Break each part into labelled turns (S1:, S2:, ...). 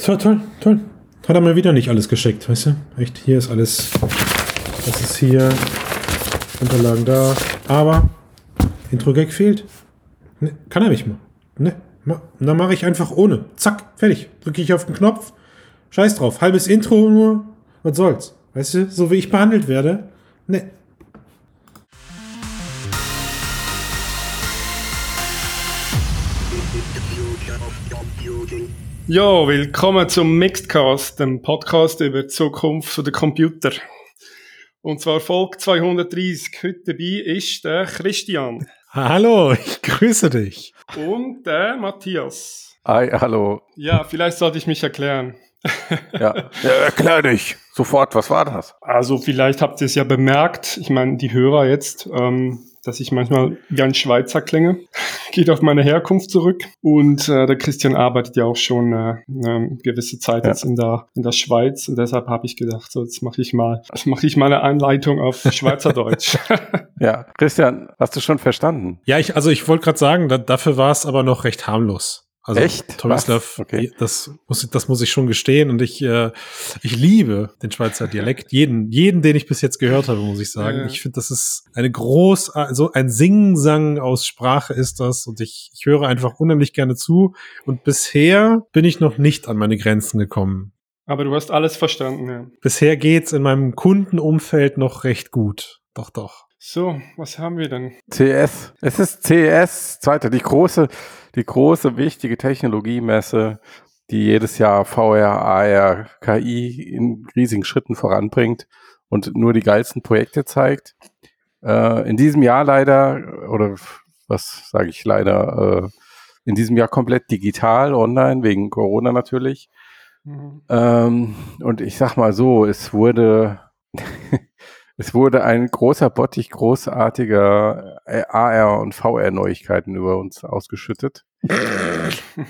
S1: So, toll, toll. Hat er mir wieder nicht alles geschickt, weißt du? Echt, hier ist alles. Das ist hier. Unterlagen da. Aber Intro-Gag fehlt. Ne, kann er nicht mal. Ne, ma, dann mache ich einfach ohne. Zack, fertig. Drücke ich auf den Knopf. Scheiß drauf. Halbes Intro nur. Was soll's? Weißt du, so wie ich behandelt werde. Ne.
S2: Jo, willkommen zum Mixedcast, dem Podcast über die Zukunft der Computer. Und zwar Folge 230. Heute dabei ist der Christian.
S1: Hallo, ich grüße dich.
S2: Und der Matthias.
S3: Hi, hallo.
S2: Ja, vielleicht sollte ich mich erklären.
S3: Ja, ja erklär dich. Sofort, was war das?
S2: Also vielleicht habt ihr es ja bemerkt, ich meine, die Hörer jetzt, ähm, dass ich manchmal wie ein Schweizer klinge. Geht auf meine Herkunft zurück. Und äh, der Christian arbeitet ja auch schon äh, eine gewisse Zeit
S3: Ja.
S2: jetzt in der, in der Schweiz. Und deshalb habe ich gedacht, so jetzt mache ich mal, mache ich mal eine Einleitung auf Schweizerdeutsch.
S3: Ja, Christian, hast du schon verstanden?
S1: Ja, ich, also ich wollte gerade sagen, da, dafür war es aber noch recht harmlos. Also
S3: Echt?
S1: Tomislav,
S3: Was? Okay.
S1: das muss ich, das muss ich schon gestehen und ich, äh, ich liebe den Schweizer Dialekt. Jeden, jeden, den ich bis jetzt gehört habe, muss ich sagen.
S2: Ja.
S1: Ich finde, das ist eine groß, so ein Singsang aus Sprache ist das und ich, ich höre einfach unheimlich gerne zu und bisher bin ich noch nicht an meine Grenzen gekommen.
S2: Aber du hast alles verstanden, ja.
S1: Bisher geht's in meinem Kundenumfeld noch recht gut. Doch, doch.
S2: So, was haben wir denn?
S3: CS. Es ist CS, zweite, die große, die große, wichtige Technologiemesse, die jedes Jahr VR, AR, KI in riesigen Schritten voranbringt und nur die geilsten Projekte zeigt. Äh, in diesem Jahr leider, oder was sage ich leider, äh, in diesem Jahr komplett digital, online, wegen Corona natürlich.
S2: Mhm.
S3: Ähm, und ich sag mal so, es wurde, es wurde ein großer Bottich großartiger äh, AR und VR Neuigkeiten über uns ausgeschüttet.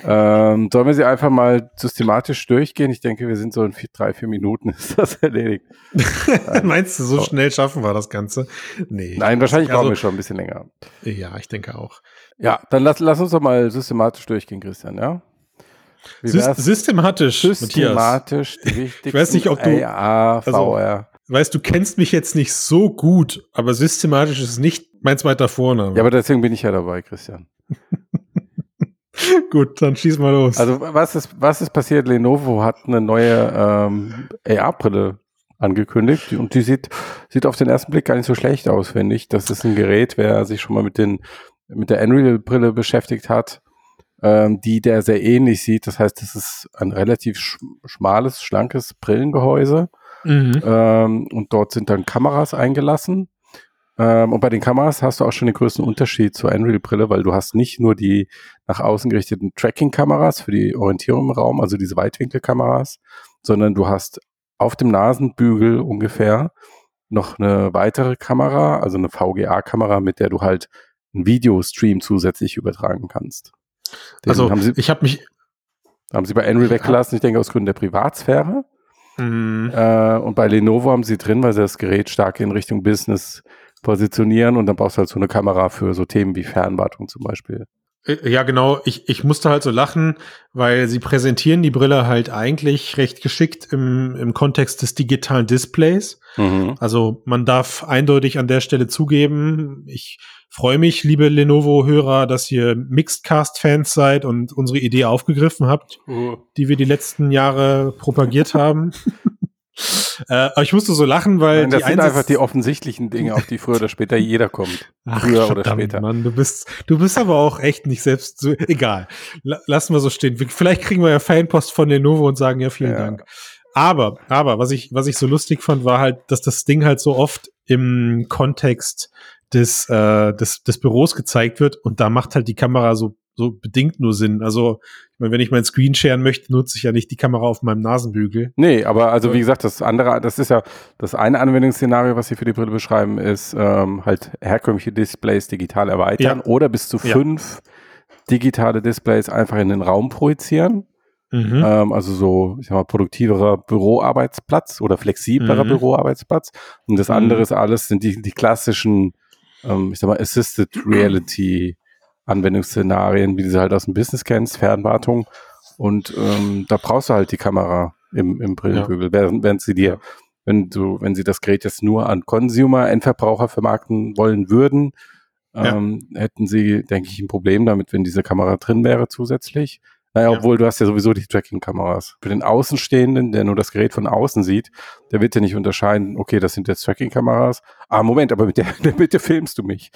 S3: Ähm, sollen wir sie einfach mal systematisch durchgehen? Ich denke, wir sind so in vier, drei, vier Minuten ist das erledigt.
S1: Meinst du, so
S3: So.
S1: schnell schaffen wir das Ganze? Nee.
S3: Nein, wahrscheinlich
S1: Also-
S3: brauchen wir schon ein bisschen länger.
S1: Ja, ich denke auch.
S3: Ja, dann lass, lass uns doch mal systematisch durchgehen, Christian, ja?
S1: Systematisch, Matthias.
S3: systematisch die wichtigsten
S1: weiß nicht, ob du-
S3: AR,
S1: also-
S3: VR.
S1: Weißt du, kennst mich jetzt nicht so gut, aber systematisch ist nicht mein zweiter Vorname.
S3: Ja, aber deswegen bin ich ja dabei, Christian.
S1: gut, dann schieß mal los.
S3: Also was ist, was ist passiert? Lenovo hat eine neue ähm, AR-Brille angekündigt und die sieht, sieht auf den ersten Blick gar nicht so schlecht aus, finde ich. Das ist ein Gerät, wer sich schon mal mit, den, mit der Unreal-Brille beschäftigt hat, ähm, die der sehr ähnlich sieht. Das heißt, das ist ein relativ sch schmales, schlankes Brillengehäuse
S1: mhm.
S3: ähm, und dort sind dann Kameras eingelassen. Ähm, und bei den Kameras hast du auch schon den größten Unterschied zur Unreal-Brille, weil du hast nicht nur die nach außen gerichteten Tracking-Kameras für die Orientierung im Raum, also diese Weitwinkelkameras, sondern du hast auf dem Nasenbügel ungefähr noch eine weitere Kamera, also eine VGA-Kamera, mit der du halt einen Videostream zusätzlich übertragen kannst. Den
S1: also
S3: haben sie,
S1: ich habe mich.
S3: haben sie bei Unreal weggelassen, ich denke aus Gründen der Privatsphäre.
S1: Mhm.
S3: Äh, und bei Lenovo haben sie drin, weil sie das Gerät stark in Richtung Business positionieren und dann brauchst du halt so eine Kamera für so Themen wie Fernwartung zum Beispiel.
S1: Äh, Ja, genau. Ich, ich musste halt so lachen, weil sie präsentieren die Brille halt eigentlich recht geschickt im, im Kontext des digitalen Displays.
S3: Mhm.
S1: Also man darf eindeutig an der Stelle zugeben, ich freue mich, liebe Lenovo-Hörer, dass ihr Mixedcast-Fans seid und unsere Idee aufgegriffen habt, die wir die letzten Jahre propagiert haben. äh, aber ich musste so lachen, weil
S3: Nein, das sind
S1: Einsatz-
S3: einfach die offensichtlichen Dinge, auf die früher oder später jeder kommt.
S1: Ach,
S3: früher oder später.
S1: Mann, du bist, du bist aber auch echt nicht selbst so, egal. La- Lassen wir so stehen. Vielleicht kriegen wir ja Fanpost von Lenovo und sagen ja vielen
S3: Ja.
S1: Dank. Aber, aber, was ich, was ich so lustig fand, war halt, dass das Ding halt so oft im Kontext des, äh, des, des Büros gezeigt wird und da macht halt die Kamera so, so bedingt nur Sinn. Also, meine, wenn ich meinen Screen sharen möchte, nutze ich ja nicht die Kamera auf meinem Nasenbügel.
S3: Nee, aber also wie gesagt, das andere, das ist ja das eine Anwendungsszenario, was sie für die Brille beschreiben, ist ähm, halt herkömmliche Displays digital erweitern
S1: Ja.
S3: oder bis zu
S1: Ja.
S3: fünf digitale Displays einfach in den Raum projizieren.
S1: Mhm.
S3: Ähm, also so, ich sag mal, produktiverer Büroarbeitsplatz oder flexiblerer
S1: Mhm.
S3: Büroarbeitsplatz. Und das
S1: Mhm.
S3: andere ist alles, sind die, die klassischen, ähm, ich sag mal, Assisted Reality Anwendungsszenarien, wie du sie halt aus dem Business kennst, Fernwartung Und ähm, da brauchst du halt die Kamera im, im Brillenbügel, während, während sie dir, wenn du, wenn sie das Gerät jetzt nur an Consumer, Endverbraucher vermarkten wollen würden, ähm, hätten sie, denke ich, ein Problem damit, wenn diese Kamera drin wäre zusätzlich. Naja,
S1: Ja.
S3: obwohl du hast ja sowieso die Tracking-Kameras. Für den Außenstehenden, der nur das Gerät von außen sieht, der wird ja nicht unterscheiden, okay, das sind jetzt Tracking-Kameras. Ah, Moment, aber mit der, in der Mitte filmst du mich.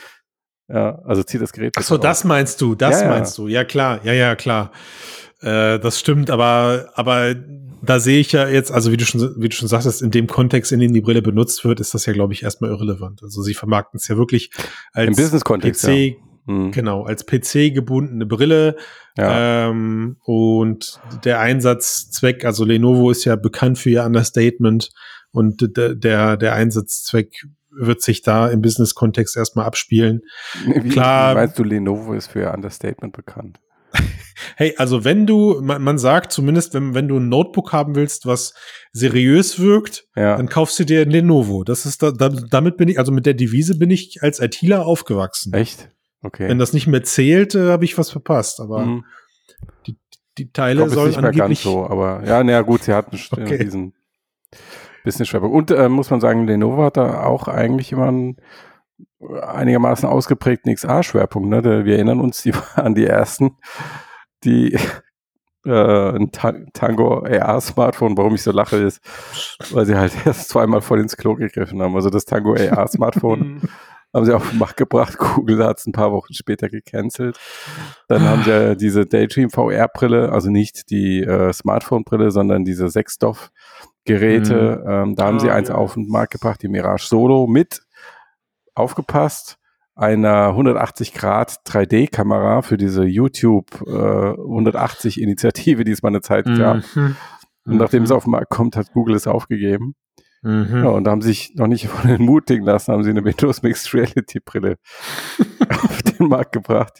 S3: Ja, also zieh das Gerät.
S1: Ach so,
S3: bitte
S1: das meinst du, das
S3: Ja, ja.
S1: meinst du. Ja, klar, ja, ja, klar. Äh, das stimmt, aber, aber da sehe ich ja jetzt, also wie du schon, wie du schon sagtest, in dem Kontext, in dem die Brille benutzt wird, ist das ja, glaube ich, erstmal irrelevant. Also sie vermarkten es ja wirklich als
S3: Im Business-Kontext,
S1: PC,
S3: ja. Hm.
S1: genau, als PC gebundene Brille.
S3: Ja.
S1: Ähm, und der Einsatzzweck, also Lenovo ist ja bekannt für ihr Understatement und der, der Einsatzzweck wird sich da im Business-Kontext erstmal abspielen.
S3: Wie,
S1: klar.
S3: Wie meinst du, Lenovo ist für ihr Understatement bekannt?
S1: Hey, also wenn du, man, man sagt zumindest, wenn, wenn du ein Notebook haben willst, was seriös wirkt,
S3: Ja.
S1: dann kaufst du dir ein Lenovo. Das ist da, da, damit bin ich, also mit der Devise bin ich als ITler aufgewachsen.
S3: Echt? Okay.
S1: Wenn das nicht mehr zählt, äh, habe ich was verpasst. Aber
S3: Mhm.
S1: die
S3: Ich
S1: Teile
S3: ist
S1: sollen
S3: nicht mehr ganz
S1: angeblich.
S3: so, aber ja, naja, gut, sie hatten
S1: Okay.
S3: diesen Business-Schwerpunkt. Und äh, muss man sagen, Lenovo hat da auch eigentlich immer einen einigermaßen ausgeprägten XA-Schwerpunkt. Ne? Wir erinnern uns, die waren die ersten, die äh, ein Ta Tango AR-Smartphone, warum ich so lache, ist, weil sie halt erst zweimal voll ins Klo gegriffen haben. Also das Tango AR-Smartphone haben sie auf den Markt gebracht. Google hat es ein paar Wochen später gecancelt. Dann haben sie diese Daydream VR-Brille, also nicht die äh, Smartphone-Brille, sondern diese Sechsstoff-Geräte. Ähm, da haben sie
S2: Ah,
S3: eins
S2: ja.
S3: auf den Markt gebracht, die Mirage Solo mit, aufgepasst, einer 180 Grad 3D-Kamera für diese YouTube äh, 180-Initiative, die es mal eine Zeit gab.
S1: Mhm.
S3: Und nachdem es auf den Markt kommt, hat Google es aufgegeben.
S1: Mhm.
S3: Ja, und da haben sich noch nicht von entmutigen lassen, haben sie eine Windows Mixed Reality Brille auf den Markt gebracht.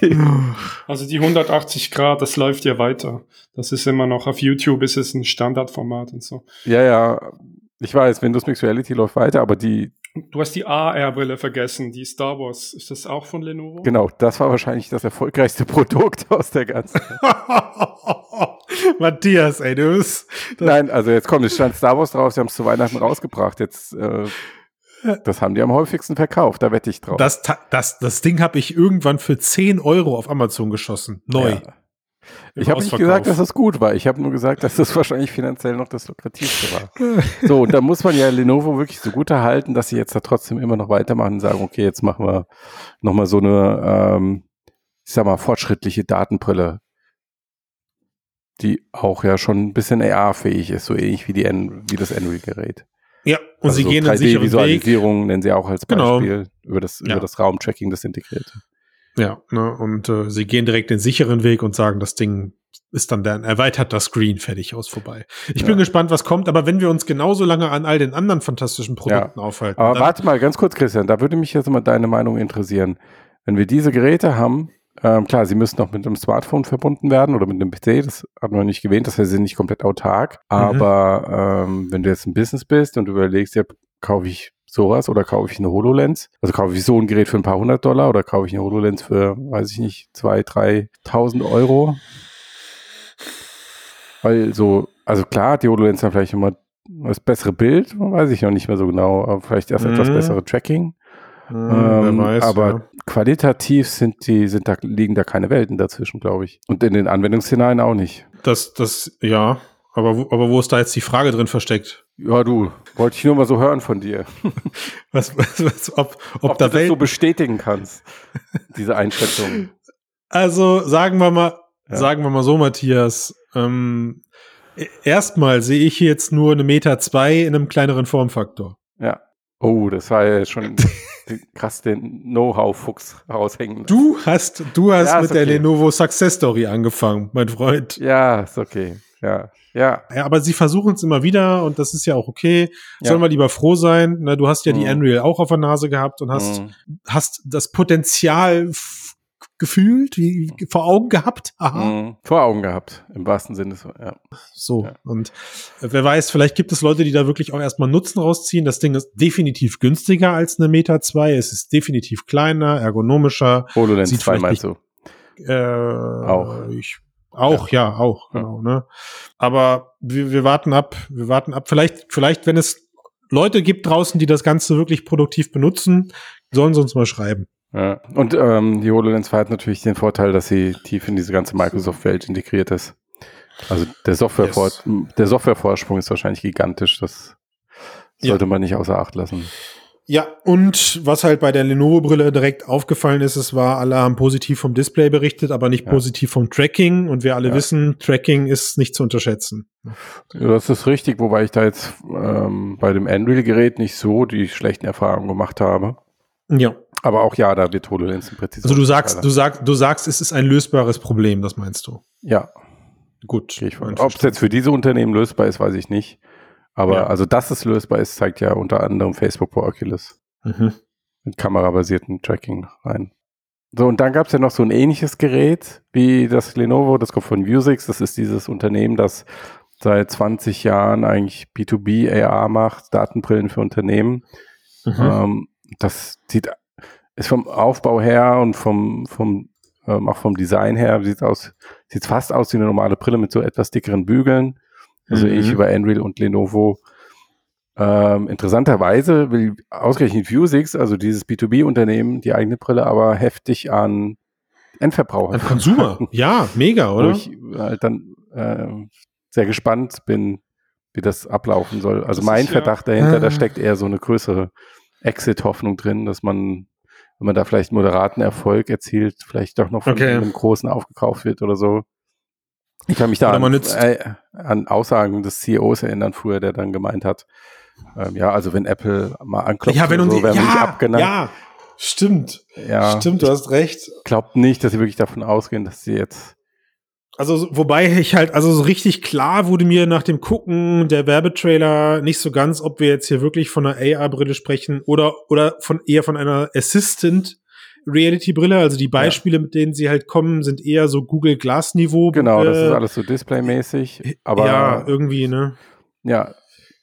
S2: Also die 180 Grad, das läuft ja weiter. Das ist immer noch, auf YouTube ist es ein Standardformat und so.
S3: ja, ja, ich weiß, Windows Mixed Reality läuft weiter, aber die,
S2: Du hast die AR-Brille vergessen, die Star Wars. Ist das auch von Lenovo?
S3: genau, das war wahrscheinlich das erfolgreichste Produkt aus der ganzen.
S1: Matthias, ey, du bist.
S3: Nein, also jetzt kommt, es stand Star Wars drauf, sie haben es zu Weihnachten rausgebracht. Jetzt, äh, das haben die am häufigsten verkauft, da wette ich drauf.
S1: das, das, das Ding habe ich irgendwann für 10 Euro auf Amazon geschossen. Neu.
S3: Ja. Ich habe nicht gesagt, dass das gut war. Ich habe nur gesagt, dass das wahrscheinlich finanziell noch das lukrativste war. So, und da muss man ja Lenovo wirklich so gut erhalten, dass sie jetzt da trotzdem immer noch weitermachen und sagen, okay, jetzt machen wir nochmal so eine, ähm, ich sag mal, fortschrittliche Datenbrille, die auch ja schon ein bisschen AR-fähig ist, so ähnlich wie, die N wie das Unreal-Gerät.
S1: Ja, und sie
S3: Also
S1: gehen den sicheren Weg.
S3: 3D-Visualisierung nennen sie auch als
S1: Genau.
S3: Beispiel über das,
S1: Ja.
S3: über das Raumtracking, das integrierte.
S1: Ja, ne, und äh, sie gehen direkt den sicheren Weg und sagen, das Ding ist dann der erweiterter Screen fertig aus vorbei. Ich bin
S3: Ja.
S1: gespannt, was kommt, aber wenn wir uns genauso lange an all den anderen fantastischen Produkten aufhalten,
S3: Aber
S1: dann-
S3: warte mal, ganz kurz, Christian, da würde mich jetzt mal deine Meinung interessieren. Wenn wir diese Geräte haben, ähm, klar, sie müssen noch mit einem Smartphone verbunden werden oder mit einem PC, das hat man nicht gewähnt, das heißt, sie sind nicht komplett autark.
S1: Mhm.
S3: Aber ähm, wenn du jetzt ein Business bist und du überlegst, ja, kaufe ich sowas oder kaufe ich eine HoloLens, also kaufe ich so ein Gerät für ein paar hundert Dollar oder kaufe ich eine HoloLens für, weiß ich nicht, zwei, dreitausend Euro. Weil so, also klar, die HoloLens haben vielleicht immer das bessere Bild, weiß ich noch nicht mehr so genau, aber vielleicht erst etwas
S1: Mhm.
S3: bessere Tracking.
S1: Hm,
S3: Ähm,
S1: weiß,
S3: aber
S1: ja.
S3: qualitativ sind die, sind da, liegen da keine Welten dazwischen, glaube ich. Und in den Anwendungsszenarien auch nicht.
S1: das, das, ja, aber wo, aber wo ist da jetzt die Frage drin versteckt?
S3: Ja, du, wollte ich nur mal so hören von dir.
S1: Was, was, was ob, ob,
S3: Ob
S1: da
S3: du das
S1: Welt,
S3: so bestätigen kannst, diese Einschätzung.
S1: also sagen wir mal,
S3: Ja.
S1: sagen wir mal so, Matthias, ähm, e- erstmal sehe ich hier jetzt nur eine Meter zwei in einem kleineren Formfaktor.
S3: Ja. Oh, das war ja schon krass den Know-how-Fuchs raushängen.
S1: Du hast, du hast
S3: Ja,
S1: mit der
S3: okay.
S1: Lenovo Success Story angefangen, mein Freund.
S3: Ja, ist okay. Ja, ja.
S1: Ja, aber sie versuchen es immer wieder und das ist ja auch okay.
S3: Ja.
S1: Sollen wir lieber froh sein? Na, du hast ja die
S3: Mhm.
S1: Unreal auch auf der Nase gehabt und hast,
S3: Mhm.
S1: hast das Potenzial gefühlt, wie, vor Augen gehabt. Aha.
S3: Mhm. Vor Augen gehabt, im wahrsten Sinne. So, ja.
S1: So.
S3: Ja.
S1: Und äh, wer weiß, vielleicht gibt es Leute, die da wirklich auch erstmal Nutzen rausziehen. Das Ding ist definitiv günstiger als eine Meter zwei. Es ist definitiv kleiner, ergonomischer.
S3: HoloLens
S1: Sieht
S3: 2
S1: vielleicht
S3: meinst du?
S1: Äh,
S3: Auch.
S1: Ich Auch, ja, auch,
S3: Ja.
S1: genau, ne? Aber wir, wir warten ab, wir warten ab. Vielleicht, vielleicht, wenn es Leute gibt draußen, die das Ganze wirklich produktiv benutzen, sollen sie uns mal schreiben.
S3: Ja. Und ähm, die HoloLens 2 hat natürlich den Vorteil, dass sie tief in diese ganze Microsoft-Welt integriert ist. Also der, Software
S1: Yes.
S3: der Softwarevorsprung ist wahrscheinlich gigantisch. Das
S1: Ja.
S3: sollte man nicht außer Acht lassen.
S1: Ja, und was halt bei der Lenovo-Brille direkt aufgefallen ist, es war, alle haben positiv vom Display berichtet, aber nicht
S3: Ja.
S1: positiv vom Tracking. Und wir alle
S3: Ja.
S1: wissen, Tracking ist nicht zu unterschätzen.
S3: Ja, Das ist richtig, wobei ich da jetzt ähm, bei dem Android-Gerät nicht so die schlechten Erfahrungen gemacht habe.
S1: Ja.
S3: Aber auch ja, da wird HoloLens in Präzision.
S1: Also du sagst, du sagst, du sagst, es ist ein lösbares Problem, das meinst du.
S3: ja,
S1: Gut.
S3: Ob es jetzt für diese Unternehmen lösbar ist, weiß ich nicht. Aber
S1: Ja.
S3: also, dass es lösbar ist, zeigt ja unter anderem Facebook vor Oculus
S1: Mhm.
S3: mit kamerabasierten Tracking rein. So, und dann gab es ja noch so ein ähnliches Gerät wie das Lenovo, das kommt von Vuzix. Das ist dieses Unternehmen, das seit 20 Jahren eigentlich B2B AR macht, Datenbrillen für Unternehmen.
S1: Mhm.
S3: Ähm, das sieht, ist vom Aufbau her und vom, vom, ähm, auch vom Design her, sieht aus, sieht fast aus wie eine normale Brille mit so etwas dickeren Bügeln. Also
S1: Mhm.
S3: wie bei Unreal und Lenovo. Ähm, interessanterweise will ausgerechnet Vuzix, also dieses B2B-Unternehmen, die eigene Brille aber heftig an Endverbraucher.
S1: Ein Consumer. ja, mega,
S3: Wo
S1: oder?
S3: ich halt dann äh, sehr gespannt bin, wie das ablaufen soll. Also
S2: Das
S3: mein
S2: ist ja-
S3: Verdacht dahinter,
S1: Ah.
S3: da steckt eher so eine größere Exit-Hoffnung drin, dass man, wenn man da vielleicht moderaten Erfolg erzielt, vielleicht doch noch von
S1: Okay.
S3: einem Großen aufgekauft wird oder so. Ich kann mich da an, äh, an Aussagen des CEOs erinnern früher, der dann gemeint hat, ähm, ja, also wenn Apple mal anklopft,
S1: ja, wenn
S3: so, werden wir nicht
S1: ja,
S3: abgeneigt.
S1: ja, stimmt.
S3: Ja,
S1: Stimmt, du hast recht.
S3: glaubt nicht, dass sie wirklich davon ausgehen, dass sie jetzt
S1: Also, so- wobei ich halt, also so richtig klar wurde mir nach dem Gucken der Werbetrailer nicht so ganz, ob wir jetzt hier wirklich von einer AR-Brille sprechen oder, oder von eher von einer Assistant Reality-Brille. Also die Beispiele, mit denen sie halt kommen, sind eher so Google Glass-Niveau.
S3: Genau, das ist alles so displaymäßig. Aber
S1: ja, irgendwie, ne?
S3: ja,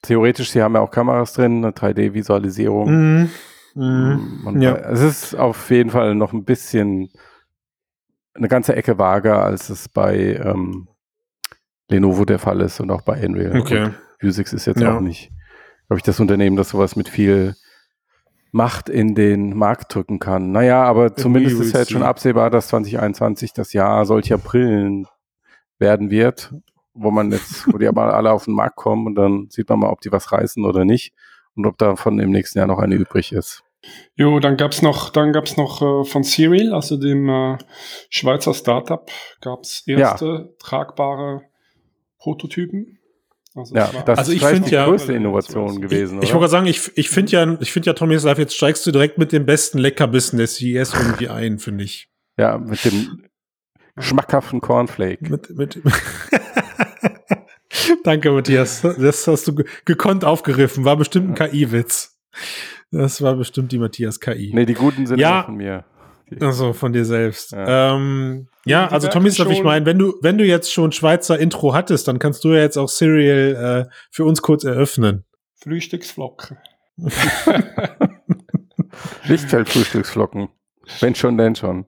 S3: theoretisch, sie haben ja auch Kameras drin, eine 3D-Visualisierung.
S1: Mhm. Mhm. Ja.
S3: Es ist auf jeden Fall noch ein bisschen eine ganze Ecke vager, als es bei ähm, Lenovo der Fall ist und auch bei Unreal.
S1: Okay.
S3: Und Vuzix ist jetzt
S1: Ja.
S3: auch nicht, glaube ich, das Unternehmen, das sowas mit viel Macht in den Markt drücken kann. Naja, aber zumindest
S1: will
S3: ist ja jetzt schon absehbar, dass 2021 das Jahr solcher Brillen werden wird, wo man jetzt, wo die aber alle auf den Markt kommen und dann sieht man mal, ob die was reißen oder nicht und ob davon im nächsten Jahr noch eine übrig ist.
S2: Jo, dann gab's noch, dann gab's noch äh, von Serial, also dem äh, Schweizer Startup, gab's erste tragbare Prototypen. Also
S3: Ja,
S2: es war-
S3: das
S1: Also
S3: ist
S1: ich
S3: die
S1: ja-
S3: größte Innovation gewesen.
S1: Ich, ich
S3: oder?
S1: wollte sagen, ich, ich finde ja, ich finde ja, Tommy's Life, jetzt steigst du direkt mit dem besten Leckerbissen des CES irgendwie ein, finde ich.
S3: ja, mit dem schmackhaften Cornflake.
S1: Mit, mit Danke, Matthias. Das hast du ge- gekonnt aufgeriffen. War bestimmt ein KI-Witz. Das war bestimmt die Matthias KI.
S3: Nee, die guten sind
S1: Ja.
S3: von mir.
S1: Also von dir selbst.
S3: Ja.
S1: Ähm, ja also Tommy's Life, ich
S2: schon-
S1: meine, wenn du, wenn du jetzt schon Schweizer Intro hattest, dann kannst du ja jetzt auch Serial äh, für uns kurz eröffnen.
S2: Frühstücksflocken.
S3: Lichtfeld-Frühstücksflocken. Wenn schon, denn schon.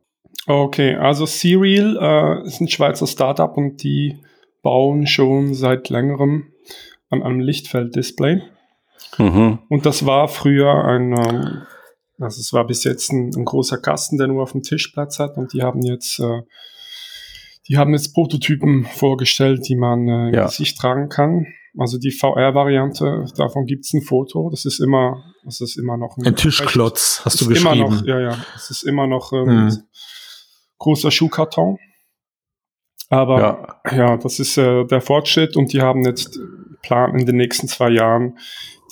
S2: Okay, also Serial äh, ist ein Schweizer Startup und die bauen schon seit längerem an einem Lichtfeld-Display.
S3: Mhm.
S2: Und das war früher ein, ähm, also es war bis jetzt ein, ein großer Kasten, der nur auf dem Tisch Platz hat und die haben jetzt, äh, die haben jetzt Prototypen vorgestellt, die man äh,
S3: Ja.
S2: in sich tragen kann. Also die VR-Variante, davon gibt's ein Foto. Das ist immer, das ist immer noch
S1: Ein Tischklotz, hast du
S2: ist immer
S1: geschrieben.
S2: noch, ja, ja, es ist immer noch ähm,
S1: Mhm.
S2: großer Schuhkarton. Aber
S3: Ja.
S2: ja, das ist äh, der Fortschritt und die haben jetzt Plan in den nächsten zwei Jahren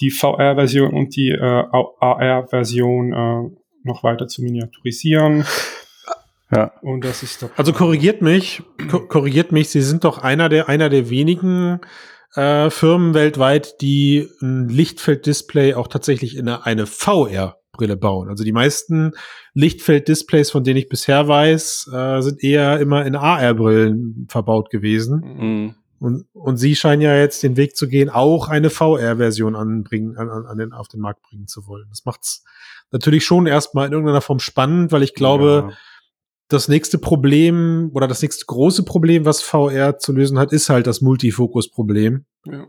S2: die VR-Version und die äh, AR-Version äh, noch weiter zu miniaturisieren.
S3: Ja.
S2: Und das ist doch
S1: Also korrigiert mich, ko korrigiert mich, Sie sind doch einer der, einer der wenigen äh, Firmen weltweit, die ein Lichtfelddisplay auch tatsächlich in eine, eine VR-Brille bauen. Also die meisten Lichtfelddisplays, von denen ich bisher weiß, äh, sind eher immer in AR-Brillen verbaut gewesen.
S3: Mhm.
S1: Und, und Sie scheinen ja jetzt den Weg zu gehen, auch eine VR-Version anbringen, an, an, an den, auf den Markt bringen zu wollen. Das macht's natürlich schon erstmal in irgendeiner Form spannend, weil ich glaube,
S3: Ja.
S1: das nächste Problem oder das nächste große Problem, was VR zu lösen hat, ist halt das Multifokus-Problem.
S2: Ja.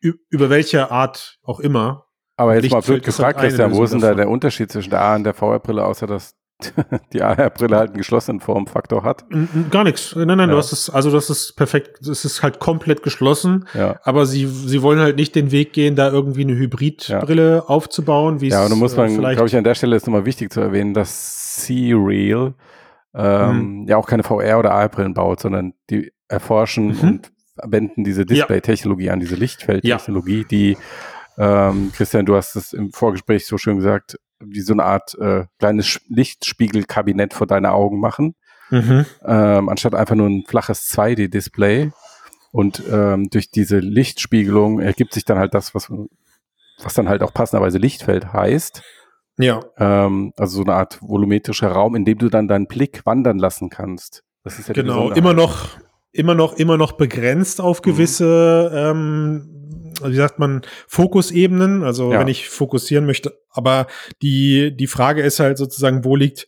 S1: Über welche Art auch immer.
S3: Aber jetzt mal
S1: Lichtfeld
S3: blöd
S1: ist halt
S3: gefragt, Christian, wo ist denn da der Unterschied zwischen der A und der VR-Brille, außer dass die AR-Brille halt einen geschlossenen Formfaktor hat?
S1: Gar nichts. Nein, nein,
S3: Ja.
S1: du hast es, also das ist perfekt, das ist halt komplett geschlossen.
S3: Ja.
S1: Aber sie, sie wollen halt nicht den Weg gehen, da irgendwie eine Hybridbrille aufzubauen, wie
S3: Ja,
S1: es
S3: und da muss
S1: äh,
S3: man, glaube ich, an der Stelle ist nochmal wichtig zu erwähnen, dass C-Real ähm,
S1: Mhm.
S3: ja auch keine VR- oder AR-Brillen baut, sondern die erforschen
S1: Mhm.
S3: und wenden diese Display-Technologie an, diese Lichtfeldtechnologie, die, ähm, Christian, du hast es im Vorgespräch so schön gesagt, wie so eine Art äh, kleines Lichtspiegelkabinett vor deine Augen machen,
S1: Mhm.
S3: ähm, anstatt einfach nur ein flaches 2D-Display. Und ähm, durch diese Lichtspiegelung ergibt sich dann halt das, was, was dann halt auch passenderweise Lichtfeld heißt.
S1: Ja,
S3: Ähm, also so eine Art volumetrischer Raum, in dem du dann deinen Blick wandern lassen kannst. Das ist ja
S1: genau. Immer noch, immer noch, immer noch begrenzt auf
S3: Mhm.
S1: gewisse, ähm, wie sagt man, Fokusebenen. Also
S3: Ja.
S1: wenn ich fokussieren möchte. Aber die, die Frage ist halt sozusagen, wo liegt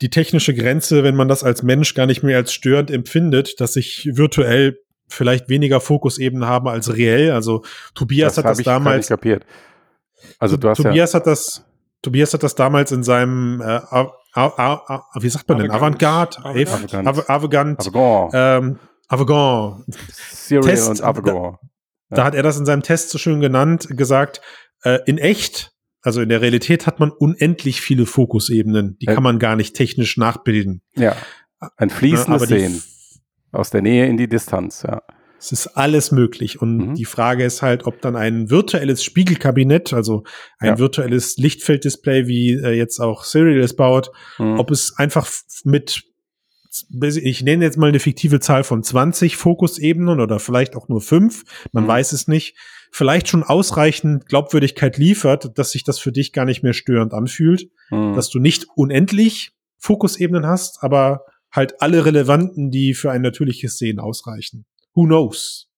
S1: die technische Grenze, wenn man das als Mensch gar nicht mehr als störend empfindet, dass ich virtuell vielleicht weniger Fokusebenen habe als reell. Also Tobias hat
S3: hab
S1: das
S3: ich
S1: damals
S3: nicht kapiert. Also du hast ja,
S1: Tobias hat das, Tobias hat das damals in seinem, äh, A- A- A- wie sagt man denn,
S2: Avantgarde.
S1: Avantgarde,
S2: Avantgarde.
S1: Av- Avantgarde,
S3: Avogant,
S1: ähm, Avantgarde.
S3: Serial
S1: Test-
S3: und Avogant.
S1: Da
S3: Ja.
S1: hat er das in seinem Test so schön genannt, gesagt, äh, in echt, also in der Realität hat man unendlich viele Fokusebenen, die
S3: Ja.
S1: kann man gar nicht technisch nachbilden.
S3: Ja, ein fließendes Sehen. Aus der Nähe in die Distanz, ja.
S1: Es ist alles möglich. Und
S3: Mhm.
S1: die Frage ist halt, ob dann ein virtuelles Spiegelkabinett, also ein
S3: Ja.
S1: virtuelles Lichtfelddisplay, wie äh, jetzt auch Serial es baut,
S3: Mhm.
S1: ob es einfach mit, ich nenne jetzt mal eine fiktive Zahl von 20 Fokusebenen oder vielleicht auch nur fünf, man
S3: Mhm.
S1: weiß es nicht, vielleicht schon ausreichend Glaubwürdigkeit liefert, dass sich das für dich gar nicht mehr störend anfühlt,
S3: Mhm.
S1: dass du nicht unendlich Fokusebenen hast, aber halt alle relevanten, die für ein natürliches Sehen ausreichen. Who knows?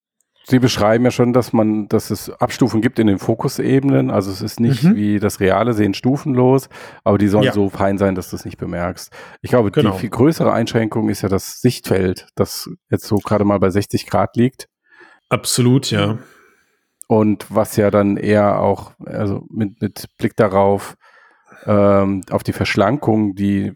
S3: Sie beschreiben ja schon, dass man, dass es Abstufen gibt in den Fokusebenen. Also es ist nicht
S1: Mhm.
S3: wie das reale Sehen stufenlos, aber die sollen
S1: Ja.
S3: so fein sein, dass du es nicht bemerkst. Ich glaube,
S1: Genau.
S3: die viel größere Einschränkung ist ja das Sichtfeld, das jetzt so gerade mal bei 60 Grad liegt.
S1: Absolut, ja.
S3: Und was ja dann eher auch, also mit, mit Blick darauf, ähm, auf die Verschlankung, die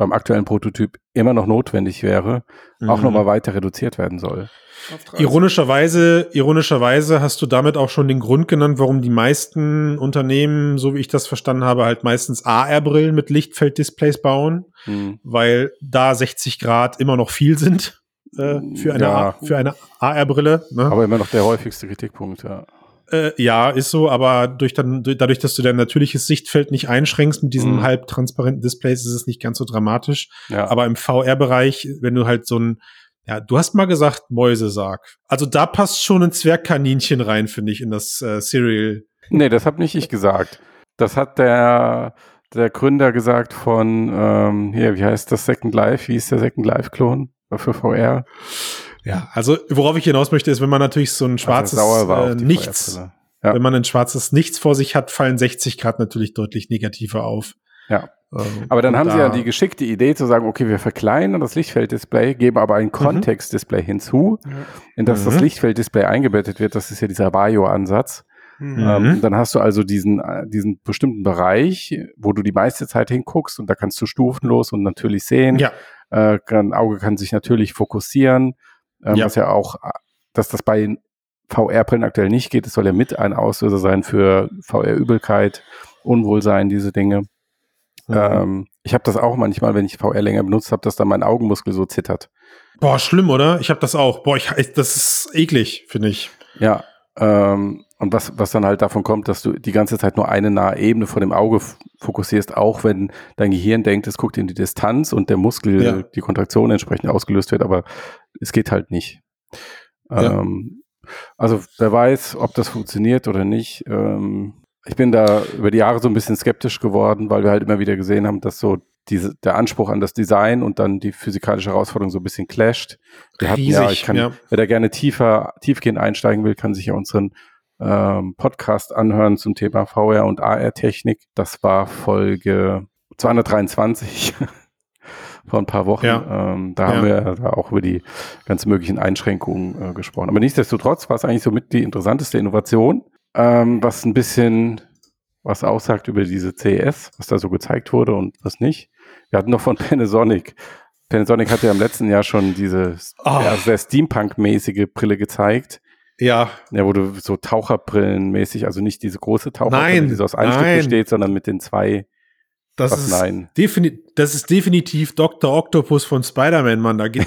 S3: beim aktuellen Prototyp immer noch notwendig wäre, auch
S1: Mhm.
S3: nochmal weiter reduziert werden soll.
S2: Auf 30.
S1: Ironischerweise, ironischerweise hast du damit auch schon den Grund genannt, warum die meisten Unternehmen, so wie ich das verstanden habe, halt meistens AR-Brillen mit Lichtfelddisplays bauen,
S3: Hm.
S1: weil da 60 Grad immer noch viel sind äh, für eine,
S3: Ja.
S1: Für eine AR-Brille. Ne?
S3: Aber immer noch der häufigste Kritikpunkt, ja.
S1: Äh, ja, ist so, aber durch dann, durch- dadurch, dass du dein natürliches Sichtfeld nicht einschränkst mit diesen
S3: Mhm.
S1: halbtransparenten Displays, ist es nicht ganz so dramatisch.
S3: ja.
S1: Aber im VR-Bereich, wenn du halt so ein, ja, du hast mal gesagt Mäusesarg. Also da passt schon ein Zwergkaninchen rein, finde ich, in das äh, Serial.
S3: Nee, das habe nicht ich gesagt. Das hat der, der Gründer gesagt von, ähm, hier, wie heißt das Second Life? Wie ist der Second Life-Klon für VR?
S1: Ja, also worauf ich hinaus möchte, ist, wenn man natürlich so ein schwarzes
S3: Also sauer war
S1: äh, Nichts.
S3: Ja.
S1: wenn man ein schwarzes Nichts vor sich hat, fallen 60 Grad natürlich deutlich negativer auf.
S3: Ja.
S1: Ähm,
S3: Aber dann haben sie
S1: da-
S3: ja die geschickte Idee zu sagen, okay, wir verkleinern das Lichtfelddisplay, geben aber ein Kontextdisplay hinzu, in das das
S1: Mhm.
S3: Lichtfelddisplay eingebettet wird. Das ist ja dieser Vario-Ansatz.
S2: Mhm.
S3: Ähm, dann hast du also diesen, äh, diesen bestimmten Bereich, wo du die meiste Zeit hinguckst und da kannst du stufenlos und natürlich sehen.
S1: Ja,
S3: Äh, ein Auge kann sich natürlich fokussieren, ähm,
S1: Ja.
S3: was ja auch, äh, dass das bei VR-Brillen aktuell nicht geht. Es soll ja mit ein Auslöser sein für VR-Übelkeit, Unwohlsein, diese Dinge.
S1: Mhm.
S3: Ähm, ich habe das auch manchmal, wenn ich VR länger benutzt habe, dass dann mein Augenmuskel so zittert.
S1: Boah, schlimm, oder? Ich habe das auch. Boah, ich, das ist eklig, finde ich.
S3: Ja. Ähm, und was, was dann halt davon kommt, dass du die ganze Zeit nur eine nahe Ebene vor dem Auge fokussierst, auch wenn dein Gehirn denkt, es guckt in die Distanz und der Muskel,
S1: Ja.
S3: die Kontraktion entsprechend ausgelöst wird, aber es geht halt nicht.
S1: Ja.
S3: Ähm, also wer weiß, ob das funktioniert oder nicht. Ähm, ich bin da über die Jahre so ein bisschen skeptisch geworden, weil wir halt immer wieder gesehen haben, dass so diese, der Anspruch an das Design und dann die physikalische Herausforderung so ein bisschen clasht. Wir hatten ja, ich kann,
S1: ja.
S3: Wer da gerne tiefer, tiefgehend einsteigen will, kann sich ja unseren ähm, Podcast anhören zum Thema VR und AR-Technik. Das war Folge 223. vor ein paar Wochen.
S1: Ja.
S3: Ähm, da haben wir da auch über die ganz möglichen Einschränkungen äh, gesprochen. Aber nichtsdestotrotz war es eigentlich somit die interessanteste Innovation, ähm, was ein bisschen was aussagt über diese CES, was da so gezeigt wurde und was nicht. Wir hatten noch von Panasonic. Panasonic hatte ja im letzten Jahr schon diese
S1: Oh.
S3: ja, sehr Steampunk-mäßige Brille gezeigt.
S1: Ja,
S3: Ja, wo du so Taucherbrillenmäßig, also nicht diese große Taucherbrille,
S1: Nein,
S3: die so aus einem Stück
S1: nein.
S3: besteht, sondern mit den zwei.
S1: Das
S3: Was
S1: ist,
S3: nein?
S1: das ist definitiv Dr. Octopus von Spider-Man, Mann. Da geht,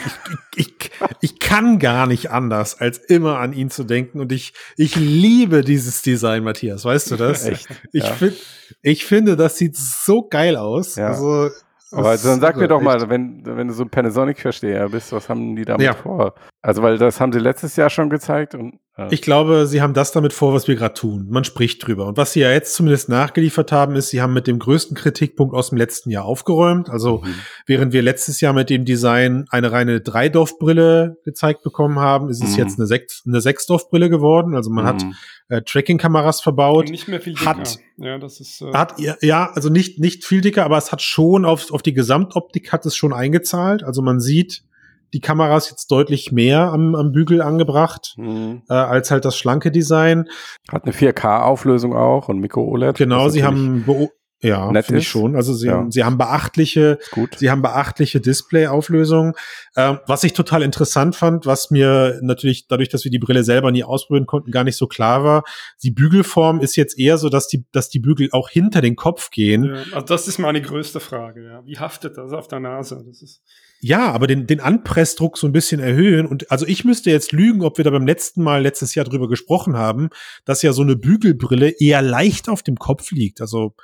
S1: ich, ich, ich kann gar nicht anders, als immer an ihn zu denken. Und ich, ich liebe dieses Design, Matthias. Weißt du das?
S3: Echt.
S1: Ich,
S3: ja.
S1: find, ich finde, das sieht so geil aus.
S3: Ja.
S1: Also,
S3: Aber dann sag mir doch
S1: echt-
S3: mal, wenn, wenn du so ein Panasonic-Versteher bist, was haben die damit
S1: Ja.
S3: vor? Also, weil das haben sie letztes Jahr schon gezeigt und
S1: Ich glaube, sie haben das damit vor, was wir gerade tun. Man spricht drüber. Und was sie ja jetzt zumindest nachgeliefert haben, ist, sie haben mit dem größten Kritikpunkt aus dem letzten Jahr aufgeräumt. Also
S3: Mhm.
S1: während wir letztes Jahr mit dem Design eine reine Dreidorf-Brille gezeigt bekommen haben, ist es
S3: Mhm.
S1: jetzt eine, Sechs eine Sechsdorf-Brille geworden. Also man hat
S3: Mhm.
S1: äh, Tracking-Kameras verbaut.
S2: Nicht mehr viel
S1: Hat-
S2: dicker. Ja, das ist. Äh,
S1: Hat, ja, ja, also nicht, nicht viel dicker, aber es hat schon auf, auf die Gesamtoptik hat es schon eingezahlt. Also man sieht die Kameras jetzt deutlich mehr am, am Bügel angebracht,
S3: Mhm.
S1: äh, als halt das schlanke Design.
S3: Hat eine 4K-Auflösung auch und Micro-OLED.
S1: Genau, sie haben ja,
S3: nett
S1: finde ich
S3: ist.
S1: schon. Also sie,
S3: Ja.
S1: haben, sie haben beachtliche,
S3: Gut.
S1: sie haben beachtliche Display-Auflösungen. Ähm, was ich total interessant fand, was mir natürlich dadurch, dass wir die Brille selber nie ausprobieren konnten, gar nicht so klar war. Die Bügelform ist jetzt eher so, dass die, dass die Bügel auch hinter den Kopf gehen.
S2: ja, also das ist meine größte Frage. Ja. Wie haftet das auf der Nase? Das ist.
S1: Ja, aber den, den Anpressdruck so ein bisschen erhöhen. Und also ich müsste jetzt lügen, ob wir da beim letzten Mal letztes Jahr drüber gesprochen haben, dass ja so eine Bügelbrille eher leicht auf dem Kopf liegt. Also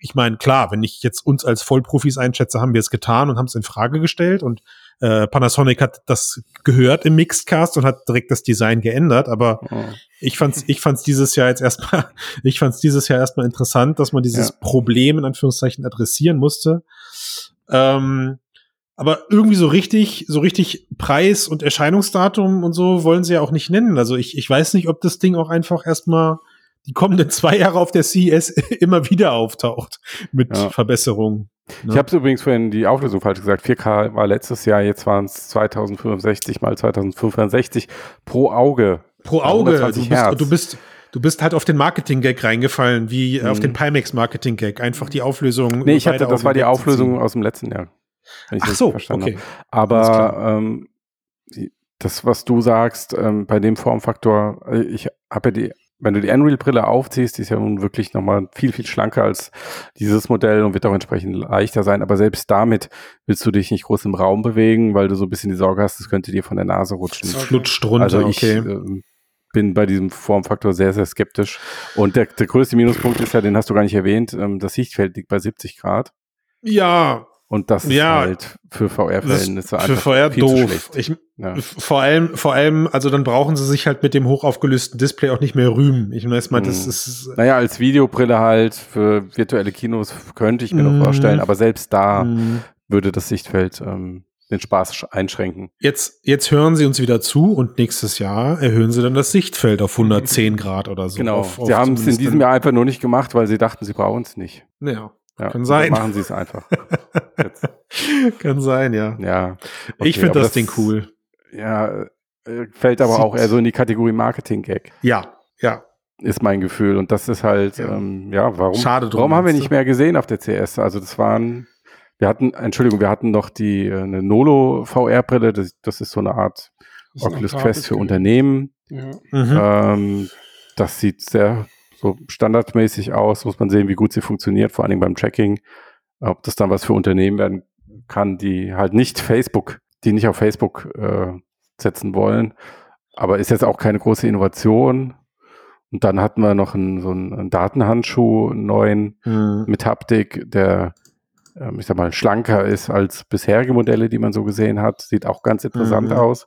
S1: ich meine, klar, wenn ich jetzt uns als Vollprofis einschätze, haben wir es getan und haben es in Frage gestellt. Und äh, Panasonic hat das gehört im Mixedcast und hat direkt das Design geändert. Aber
S3: Oh.
S1: ich fand's, ich fand's dieses Jahr jetzt erstmal, ich fand's dieses Jahr erstmal interessant, dass man dieses
S3: Ja.
S1: Problem in Anführungszeichen adressieren musste. Ähm, aber irgendwie so richtig, so richtig Preis und Erscheinungsdatum und so wollen sie ja auch nicht nennen. Also ich, ich weiß nicht, ob das Ding auch einfach erstmal die kommenden zwei Jahre auf der CES immer wieder auftaucht mit
S3: Ja.
S1: Verbesserungen. ne?
S3: Ich habe übrigens vorhin die Auflösung falsch gesagt. 4K war letztes Jahr, jetzt waren es 2065 mal 2065 pro Auge.
S1: Pro Auge. Du
S3: 120
S1: bist, du bist, du bist halt auf den Marketing-Gag reingefallen, wie äh, auf
S3: Mhm.
S1: den Pimax-Marketing-Gag. Einfach die Auflösung.
S3: Nee, ich hatte, das war die. Auflösung aus dem letzten Jahr. Wenn ich
S1: Ach so, okay.
S3: habe. Aber ähm, das, was du sagst, ähm, bei dem Formfaktor, äh, ich habe ja die, wenn du die Unreal-Brille aufziehst, die ist ja nun wirklich nochmal viel, viel schlanker als dieses Modell und wird auch entsprechend leichter sein. Aber selbst damit willst du dich nicht groß im Raum bewegen, weil du so ein bisschen die Sorge hast, es könnte dir von der Nase rutschen.
S1: Es flutscht runter,
S3: Also ich
S1: okay.
S3: ähm, bin bei diesem Formfaktor sehr, sehr skeptisch. Und der, der größte Minuspunkt ist ja, den hast du gar nicht erwähnt, ähm, das Sichtfeld liegt bei 70 Grad.
S1: Ja,
S3: Und das
S1: Ja,
S3: ist halt für
S1: ist
S3: VR-Verhältnisse
S1: für
S3: einfach
S1: VR
S3: viel zu
S1: doof. Ich,
S3: Ja.
S1: Vor allem, vor allem, also dann brauchen sie sich halt mit dem hochaufgelösten Display auch nicht mehr rühmen. Ich weiß mal, das
S3: Mhm.
S1: ist
S3: Naja, als Videobrille halt für virtuelle Kinos könnte ich mir
S1: Mhm.
S3: noch vorstellen, aber selbst da
S1: mh.
S3: würde das Sichtfeld ähm, den Spaß sch- einschränken.
S1: jetzt, jetzt hören sie uns wieder zu und nächstes Jahr erhöhen sie dann das Sichtfeld auf 110 Grad oder so.
S3: genau.
S1: Auf, auf
S3: sie haben es in diesem Jahr einfach nur nicht gemacht, weil sie dachten, sie brauchen es nicht.
S1: Ja,
S3: Ja,
S1: Kann sein.
S3: Machen sie es einfach.
S1: Kann sein, ja.
S3: Ja.
S1: ich
S3: okay,
S1: finde
S3: aber
S1: das, Ding cool.
S3: Ja, äh, fällt aber auch eher so in die Kategorie Marketing-Gag,
S1: Ja, ja.
S3: ist mein Gefühl. Und das ist halt,
S1: Ja.
S3: ähm, ja warum,
S1: Schade drum,
S3: warum haben wir nicht mehr gesehen auf der CS? Also das waren, wir hatten, Entschuldigung, wir hatten noch die äh, eine Nolo VR-Brille, das, das ist so eine Art
S2: Das
S3: Oculus Quest für. Unternehmen.
S2: Ja.
S1: Mhm.
S3: Ähm, das sieht sehr so standardmäßig aus, muss man sehen, wie gut sie funktioniert, vor allen Dingen beim Tracking. Ob das dann was für Unternehmen werden kann, die halt nicht Facebook, die nicht auf Facebook äh, setzen wollen. Aber ist jetzt auch keine große Innovation. Und dann hatten wir noch einen, so einen, Datenhandschuh, einen neuen
S1: Mhm.
S3: mit Haptik, der, ähm, ich sag mal, schlanker ist als bisherige Modelle, die man so gesehen hat. Sieht auch ganz interessant
S1: Mhm.
S3: aus.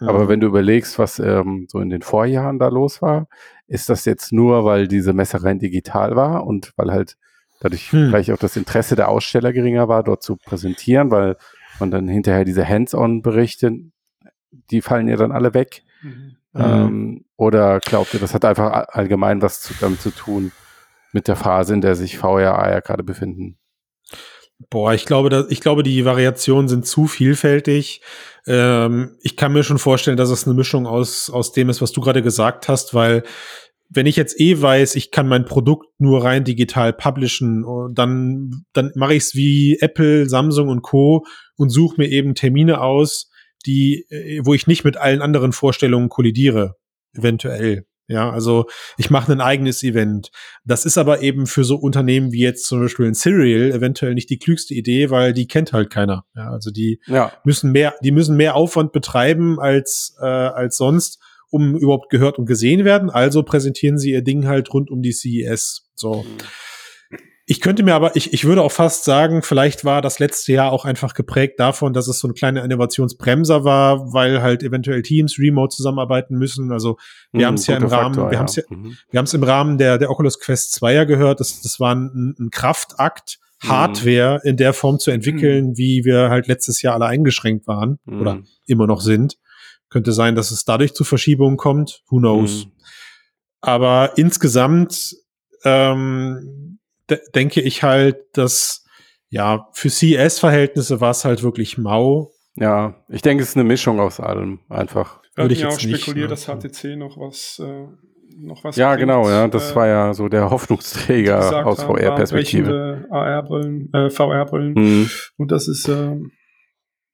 S3: Aber
S1: Mhm.
S3: wenn du überlegst, was ähm, so in den Vorjahren da los war, ist das jetzt nur, weil diese Messe rein digital war und weil halt dadurch
S1: Hm.
S3: vielleicht auch das Interesse der Aussteller geringer war, dort zu präsentieren, weil man dann hinterher diese Hands-on-Berichte, die fallen ja dann alle weg.
S2: Mhm.
S3: Ähm, oder glaubt ihr, das hat einfach allgemein was zu, damit zu tun mit der Phase, in der sich VR, AR gerade befinden?
S1: Boah, ich glaube, dass, ich glaube, die Variationen sind zu vielfältig. Ähm, ich kann mir schon vorstellen, dass es eine Mischung aus, aus dem ist, was du gerade gesagt hast, weil wenn ich jetzt eh weiß, ich kann mein Produkt nur rein digital publishen, oh, dann, dann mache ich es wie Apple, Samsung und Co. und suche mir eben Termine aus, die, äh, wo ich nicht mit allen anderen Vorstellungen kollidiere, eventuell. Ja, also ich mache ein eigenes Event. Das ist aber eben für so Unternehmen wie jetzt zum Beispiel ein Serial eventuell nicht die klügste Idee, weil die kennt halt keiner. Ja, also die
S3: Ja.
S1: müssen mehr, die müssen mehr Aufwand betreiben als äh, als sonst, um überhaupt gehört und gesehen werden. Also präsentieren sie ihr Ding halt rund um die CES. So. Ich könnte mir aber, ich, ich würde auch fast sagen, vielleicht war das letzte Jahr auch einfach geprägt davon, dass es so ein kleiner Innovationsbremser war, weil halt eventuell Teams remote zusammenarbeiten müssen. Also wir
S3: Mhm,
S1: haben es ja im Rahmen,
S3: Faktor,
S1: wir haben es ja,
S3: Mhm.
S1: wir haben es im Rahmen der, der Oculus Quest 2 ja gehört, das, das war ein, ein Kraftakt,
S3: Mhm.
S1: Hardware in der Form zu entwickeln, wie wir halt letztes Jahr alle eingeschränkt waren
S3: Mhm.
S1: oder immer noch sind. Könnte sein, dass es dadurch zu Verschiebungen kommt. Who knows?
S3: Mhm.
S1: Aber insgesamt ähm, de denke ich halt, dass ja für CS-Verhältnisse war es halt wirklich mau.
S3: Ja, ich denke, es ist eine Mischung aus allem, einfach.
S2: Wir
S1: Würde
S2: hatten
S1: ich
S2: ja auch
S1: jetzt nicht,
S2: spekuliert,
S1: ne?
S2: dass HTC noch was, äh, noch was
S3: Ja,
S2: bringt,
S3: genau, ja, das
S2: äh,
S3: war ja so der Hoffnungsträger aus
S2: haben,
S3: VR-Perspektive.
S2: AR-Brillen, äh, VR-Brillen.
S3: Hm,
S2: Und das ist, äh,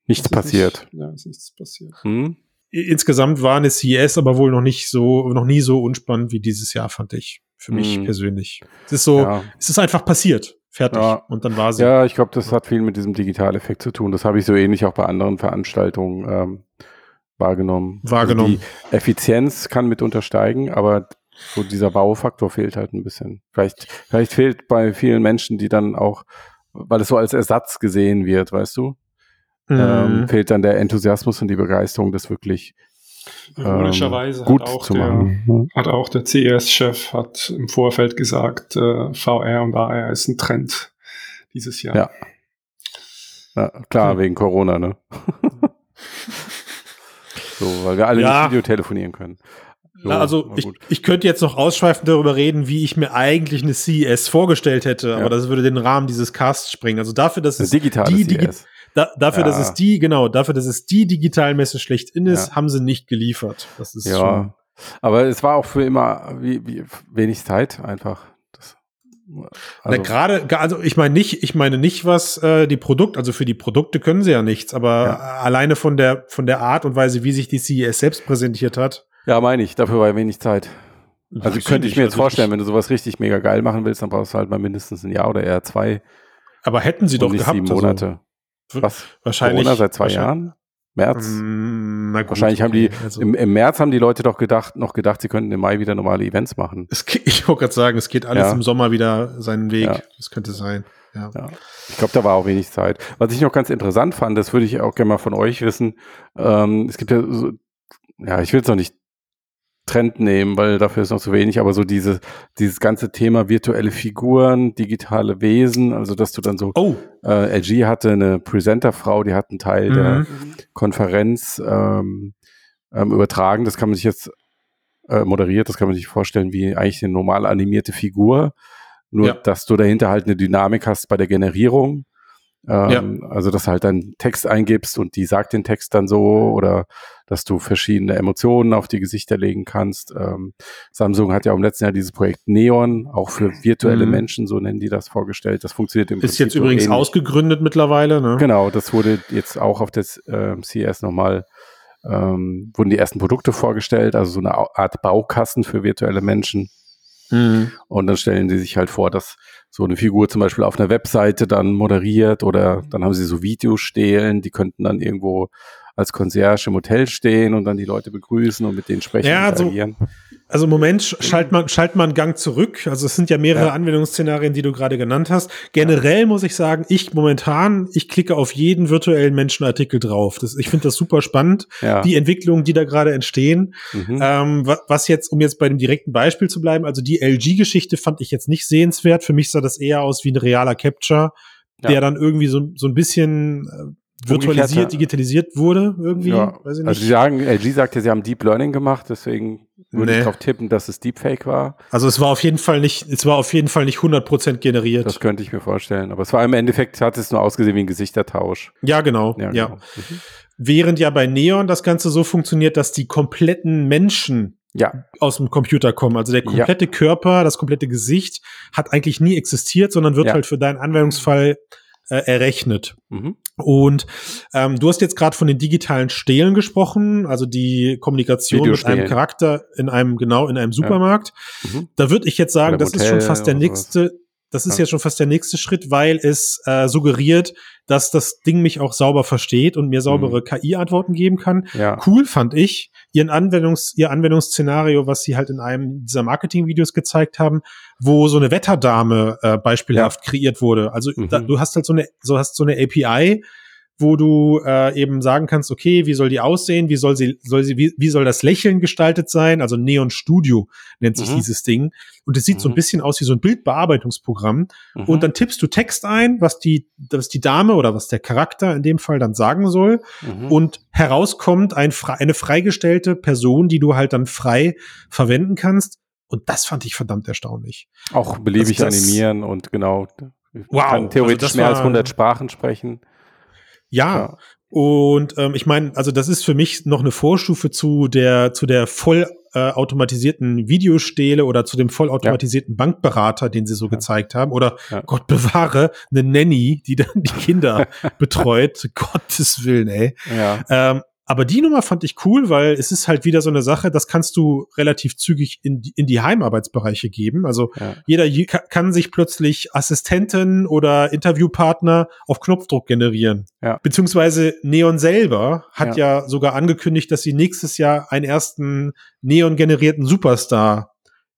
S3: nichts
S2: das ist
S3: passiert.
S2: Nicht, ja, ist nichts passiert.
S3: Hm?
S1: I- Insgesamt war eine CS aber wohl noch nicht so, noch nie so unspannend wie dieses Jahr, fand ich. Für mich
S3: Mhm.
S1: persönlich. Es ist so,
S3: Ja.
S1: es ist einfach passiert. Fertig.
S3: Ja.
S1: Und dann war sie.
S3: ja, ich glaube, das hat viel mit diesem Digitaleffekt zu tun. Das habe ich so ähnlich auch bei anderen Veranstaltungen ähm, wahrgenommen.
S1: Wahrgenommen.
S3: Also die Effizienz kann mitunter steigen, aber so dieser Baufaktor fehlt halt ein bisschen. Vielleicht, vielleicht fehlt bei vielen Menschen, die dann auch, weil es so als Ersatz gesehen wird, weißt du, ähm,
S1: Mhm.
S3: fehlt dann der Enthusiasmus und die Begeisterung, das wirklich
S2: Ironischerweise
S3: ähm, gut
S2: hat auch
S3: zu
S2: der,
S3: machen.
S2: hat auch der CES-Chef hat im Vorfeld gesagt, äh, VR und AR ist ein Trend dieses Jahr.
S3: Ja. Ja, klar,
S1: Hm.
S3: wegen Corona, ne? so, weil wir alle
S1: Ja.
S3: nicht Video telefonieren können. So,
S1: Na, also
S3: na
S1: ich,
S3: gut.
S1: ich könnte jetzt noch ausschweifend darüber reden, wie ich mir eigentlich eine CES vorgestellt hätte,
S3: Ja.
S1: aber das würde den Rahmen dieses Casts sprengen. Also dafür, dass es
S3: digitale
S1: die, Digi
S3: CS.
S1: Da, dafür, dass
S3: Ja.
S1: es die, genau, dafür, dass es die Digitalmesse schlechthin ist,
S3: Ja.
S1: haben sie nicht geliefert. Das ist schon,
S3: Ja, aber es war auch für immer wie, wie, wenig Zeit einfach. Das, also,
S1: gerade, also ich meine nicht, ich meine nicht, was äh, die Produkte, also für die Produkte können sie ja nichts, aber
S3: Ja.
S1: alleine von der von der Art und Weise, wie sich die CES selbst präsentiert hat.
S3: ja, meine ich, dafür war wenig Zeit. Also
S1: weiß
S3: könnte ich mir jetzt
S1: also
S3: vorstellen, wenn du sowas richtig mega geil machen willst, dann brauchst du halt mal mindestens ein Jahr oder eher zwei
S1: aber hätten sie doch
S3: nicht
S1: gehabt.
S3: sieben
S1: also
S3: Monate. Was?
S1: wahrscheinlich.
S3: Corona seit zwei Jahren? März?
S1: Mm, na gut,
S3: Wahrscheinlich haben die
S1: also-
S3: im, im März haben die Leute doch gedacht, noch gedacht, sie könnten im Mai wieder normale Events machen.
S1: Es, ge- ich wollte gerade sagen, es geht alles
S3: Ja.
S1: im Sommer wieder seinen Weg.
S3: Ja.
S1: Das könnte sein. Ja.
S3: Ja. Ich glaube, da war auch wenig Zeit. Was ich noch ganz interessant fand, das würde ich auch gerne mal von euch wissen. Ähm, es gibt ja so, ja, ich will es noch nicht Trend nehmen, weil dafür ist noch zu wenig, aber so diese, dieses ganze Thema virtuelle Figuren, digitale Wesen, also dass du dann so,
S1: Oh,
S3: äh, LG hatte eine Presenter-Frau, die hat einen Teil
S1: Mhm.
S3: der. Konferenz ähm, ähm, übertragen. Das kann man sich jetzt äh, moderiert, das kann man sich vorstellen wie eigentlich eine normal animierte Figur. Nur,
S1: Ja.
S3: dass du dahinter halt eine Dynamik hast bei der Generierung. Ähm, Also, dass du halt dann Text eingibst und die sagt den Text dann so oder dass du verschiedene Emotionen auf die Gesichter legen kannst. Ähm, Samsung hat ja im letzten Jahr dieses Projekt Neon, auch für virtuelle
S1: Mhm.
S3: Menschen, so nennen die das vorgestellt. Das funktioniert im
S1: ist
S3: Prinzip
S1: jetzt übrigens
S3: ähnlich.
S1: ausgegründet mittlerweile. Ne?
S3: Genau, das wurde jetzt auch auf das ähm, CS nochmal, ähm, wurden die ersten Produkte vorgestellt, also so eine Art Baukasten für virtuelle Menschen.
S1: Mhm.
S3: Und dann stellen die sich halt vor, dass so eine Figur zum Beispiel auf einer Webseite dann moderiert oder dann haben sie so Videos stehlen, die könnten dann irgendwo als Concierge im Hotel stehen und dann die Leute begrüßen und mit denen sprechen
S1: Ja. Also im Moment sch- schalt man, schalt man einen Gang zurück. Also es sind ja mehrere
S3: Ja.
S1: Anwendungsszenarien, die du gerade genannt hast. Generell muss ich sagen, ich momentan, ich klicke auf jeden virtuellen Menschenartikel drauf. Das, ich finde das super spannend,
S3: Ja.
S1: die Entwicklungen, die da gerade entstehen.
S3: mhm.
S1: Ähm, wa- was jetzt, um jetzt bei dem direkten Beispiel zu bleiben, also die LG-Geschichte fand ich jetzt nicht sehenswert. Für mich sah das eher aus wie ein realer Capture,
S3: Ja.
S1: der dann irgendwie so, so ein bisschen, äh, virtualisiert, digitalisiert wurde irgendwie.
S3: Ja,
S1: Weiß ich
S3: also
S1: nicht.
S3: sie sagen, LG sagt ja, sie haben Deep Learning gemacht, deswegen würde
S1: Nee.
S3: ich darauf tippen, dass es Deepfake war.
S1: Also es war auf jeden Fall nicht, es war auf jeden Fall nicht 100% generiert.
S3: Das könnte ich mir vorstellen. Aber es war im Endeffekt, hat es nur ausgesehen wie ein Gesichtertausch.
S1: ja, genau. Ja,
S3: genau. Mhm.
S1: Während ja bei Neon das Ganze so funktioniert, dass die kompletten Menschen
S3: Ja,
S1: aus dem Computer kommen. Also der
S3: Ja.
S1: komplette Körper, das komplette Gesicht hat eigentlich nie existiert, sondern wird
S3: Ja.
S1: halt für deinen Anwendungsfall äh, errechnet.
S3: mhm.
S1: Und ähm, du hast jetzt gerade von den digitalen Stelen gesprochen, also die Kommunikation mit einem Charakter in einem, genau, in einem Supermarkt.
S3: Mhm.
S1: Da würde ich jetzt sagen, das ist schon fast der
S3: oder sowas.
S1: Das ist
S3: Ja.
S1: jetzt schon fast der nächste Schritt, weil es äh, suggeriert, dass das Ding mich auch sauber versteht und mir saubere
S3: Mhm.
S1: KI-Antworten geben kann.
S3: ja.
S1: Cool fand ich ihren Anwendungs, ihr Anwendungsszenario, was sie halt in einem dieser Marketing-Videos gezeigt haben, wo so eine Wetterdame äh, beispielhaft kreiert wurde. Also
S3: Mhm.
S1: da, du hast halt so eine, so hast so eine API, wo du äh, eben sagen kannst, okay, wie soll die aussehen, wie soll sie, soll sie, wie, wie soll das Lächeln gestaltet sein? Also Neon Studio nennt sich
S3: Mhm.
S1: dieses Ding. Und es sieht so ein
S3: Mhm.
S1: bisschen aus wie so ein Bildbearbeitungsprogramm.
S3: Mhm.
S1: Und dann tippst du Text ein, was die, was die Dame oder was der Charakter in dem Fall dann sagen soll
S3: Mhm.
S1: und herauskommt ein, eine freigestellte Person, die du halt dann frei verwenden kannst. Und das fand ich verdammt erstaunlich.
S3: auch beliebig
S1: Also das-
S3: animieren und genau.
S1: Wow,
S3: Kann theoretisch
S1: also
S3: mehr als
S1: war-
S3: 100 Sprachen sprechen.
S1: Ja.
S3: Ja.
S1: Und ähm, ich meine, also das ist für mich noch eine Vorstufe zu der zu der voll äh, automatisierten Videostele oder zu dem vollautomatisierten Bankberater, den sie so
S3: Ja.
S1: gezeigt haben. Oder
S3: Ja.
S1: Gott bewahre, eine Nanny, die dann die Kinder betreut. Gottes Willen, ey.
S3: Ja.
S1: Ähm, aber die Nummer fand ich cool, weil es ist halt wieder so eine Sache, das kannst du relativ zügig in die, in die Heimarbeitsbereiche geben. Also
S3: Ja.
S1: jeder je- ka- kann sich plötzlich Assistenten oder Interviewpartner auf Knopfdruck generieren.
S3: Ja.
S1: Beziehungsweise Neon selber hat ja. sogar angekündigt, dass sie nächstes Jahr einen ersten Neon-generierten Superstar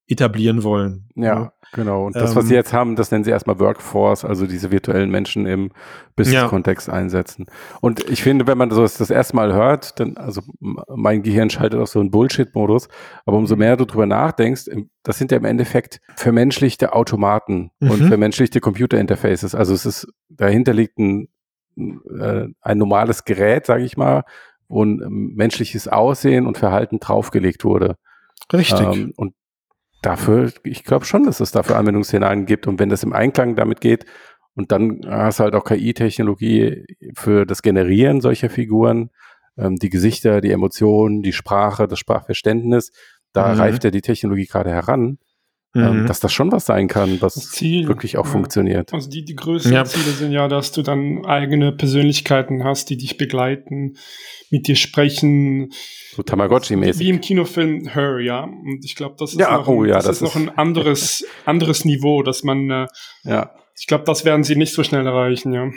S1: etablieren wollen.
S3: Ja, genau. Und das, was
S1: Ähm,
S3: sie jetzt haben, das nennen sie erstmal Workforce, also diese virtuellen Menschen im Business-Kontext einsetzen. Und ich finde, wenn man das das erste Mal hört, dann, also mein Gehirn schaltet auf so einen Bullshit-Modus, aber umso mehr du drüber nachdenkst, das sind ja im Endeffekt vermenschlichte Automaten und
S1: Mhm.
S3: vermenschlichte Computer-Interfaces. Also es ist, dahinter liegt ein, äh, ein normales Gerät, sage ich mal, wo ein ähm, menschliches Aussehen und Verhalten draufgelegt wurde.
S1: Richtig.
S3: Ähm, und dafür, ich glaube schon, dass es dafür Anwendungsszenarien gibt. Und wenn das im Einklang damit geht, und dann hast du halt auch KI-Technologie für das Generieren solcher Figuren, ähm, die Gesichter, die Emotionen, die Sprache, das Sprachverständnis, da
S1: Mhm.
S3: reift ja die Technologie gerade heran,
S1: Mhm.
S3: dass das schon was sein kann, was
S2: Ziel.
S3: wirklich auch
S2: ja.
S3: funktioniert.
S2: Also die, die größeren
S1: Ja.
S2: Ziele sind ja, dass du dann eigene Persönlichkeiten hast, die dich begleiten, mit dir sprechen.
S3: So Tamagotchi-mäßig.
S2: Wie im Kinofilm Her, ja. Und ich glaube, das ist,
S3: Ja,
S2: noch,
S3: oh
S2: ein,
S3: ja,
S2: das
S3: das
S2: ist noch
S3: ist-
S2: ein anderes, anderes Niveau, dass man, äh,
S3: Ja.
S2: ich glaube, das werden sie nicht so schnell erreichen, ja.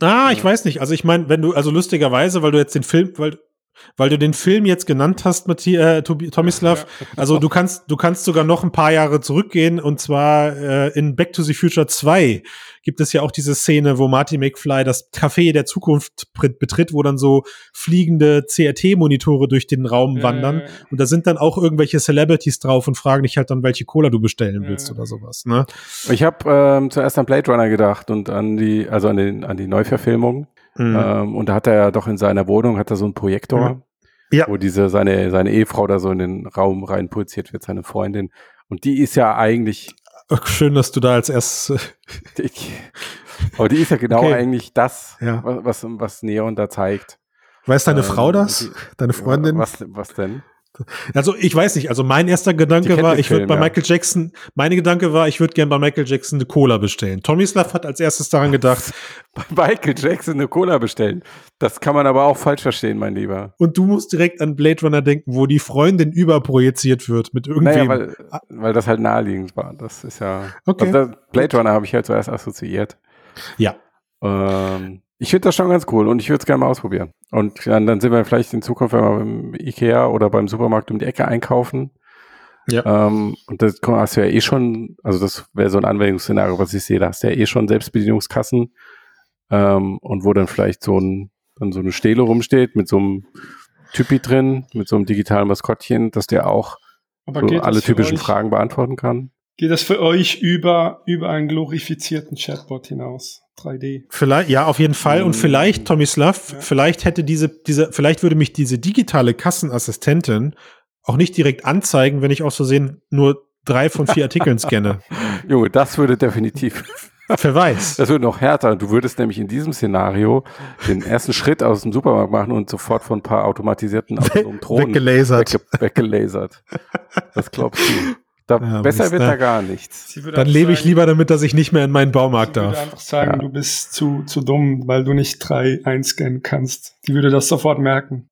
S1: Ah, ich
S3: Ja.
S1: weiß nicht. Also ich meine, wenn du, also lustigerweise, weil du jetzt den Film, weil, weil du den Film jetzt genannt hast, Matthias, äh, Tomislav, also du kannst, du kannst sogar noch ein paar Jahre zurückgehen und zwar äh, in Back to the Future 2 gibt es ja auch diese Szene, wo Marty McFly das Café der Zukunft betritt, wo dann so fliegende CRT-Monitore durch den Raum wandern.
S2: Äh,
S1: Und da sind dann auch irgendwelche Celebrities drauf und fragen dich halt dann, welche Cola du bestellen
S2: Ja.
S1: willst oder sowas. Ne?
S3: Ich habe ähm, zuerst an Blade Runner gedacht und an die, also an, den, an die Neuverfilmung.
S1: Mhm.
S3: Ähm, und da hat er ja doch in seiner Wohnung hat er so einen Projektor,
S1: Ja.
S3: wo diese seine seine Ehefrau da so in den Raum rein projiziert wird, seine Freundin. Und die ist ja eigentlich,
S1: Ach, Schön, dass du da als erstes.
S3: aber die ist ja genau
S1: Okay.
S3: eigentlich das,
S1: Ja.
S3: was, was was Neon da zeigt.
S1: Weiß deine
S3: Ähm,
S1: Frau das?
S3: die-
S1: Deine Freundin?
S3: Was was denn?
S1: Also ich weiß nicht, also mein erster Gedanke war, ich würde bei
S3: ja.
S1: Michael Jackson, meine Gedanke war, ich würde gern bei Michael Jackson eine Cola bestellen. Tomislav hat als erstes daran gedacht,
S3: Bei Michael Jackson eine Cola bestellen. Das kann man aber auch falsch verstehen, mein Lieber.
S1: und du musst direkt an Blade Runner denken, wo die Freundin überprojiziert wird mit irgendwem.
S3: Naja, weil, weil das halt naheliegend war. Das ist ja.
S1: Okay.
S3: Also Blade Runner habe ich halt zuerst assoziiert.
S1: ja.
S3: Ähm, ich finde das schon ganz cool und ich würde es gerne mal ausprobieren. Und dann, dann sind wir vielleicht in Zukunft, wenn wir beim Ikea oder beim Supermarkt um die Ecke einkaufen.
S1: Ja.
S3: Ähm, und das hast du ja eh schon, also das wäre so ein Anwendungsszenario, was ich sehe, da hast du ja eh schon Selbstbedienungskassen ähm, und wo dann vielleicht so ein dann so eine Stele rumsteht mit so einem Typi drin, mit so einem digitalen Maskottchen, dass der auch so alle typischen
S2: euch,
S3: Fragen beantworten kann.
S2: Geht das für euch über, über einen glorifizierten Chatbot hinaus? 3D.
S1: Vielleicht, ja, auf jeden Fall. Und
S3: Mm.
S1: vielleicht, Tommy Slav,
S2: Ja.
S1: vielleicht hätte diese, diese, vielleicht würde mich diese digitale Kassenassistentin auch nicht direkt anzeigen, wenn ich aus Versehen nur drei von vier Artikeln scanne.
S3: Junge, das würde definitiv,
S1: Wer weiß.
S3: das würde noch härter. Du würdest nämlich in diesem Szenario den ersten Schritt aus dem Supermarkt machen und sofort von ein paar automatisierten autonomen Drohnen
S1: Weggelasert.
S3: wegge weggelasert. Was glaubst du? Da,
S1: Ja,
S3: besser wird
S1: ne?
S3: da gar nichts.
S2: Würde
S1: Dann lebe ich
S2: sagen-
S1: lieber damit, dass ich nicht mehr in meinen Baumarkt
S2: Sie würde
S1: darf.
S2: einfach sagen,
S3: Ja.
S2: du bist zu, zu dumm, weil du nicht drei einscannen kannst. Die würde das sofort merken.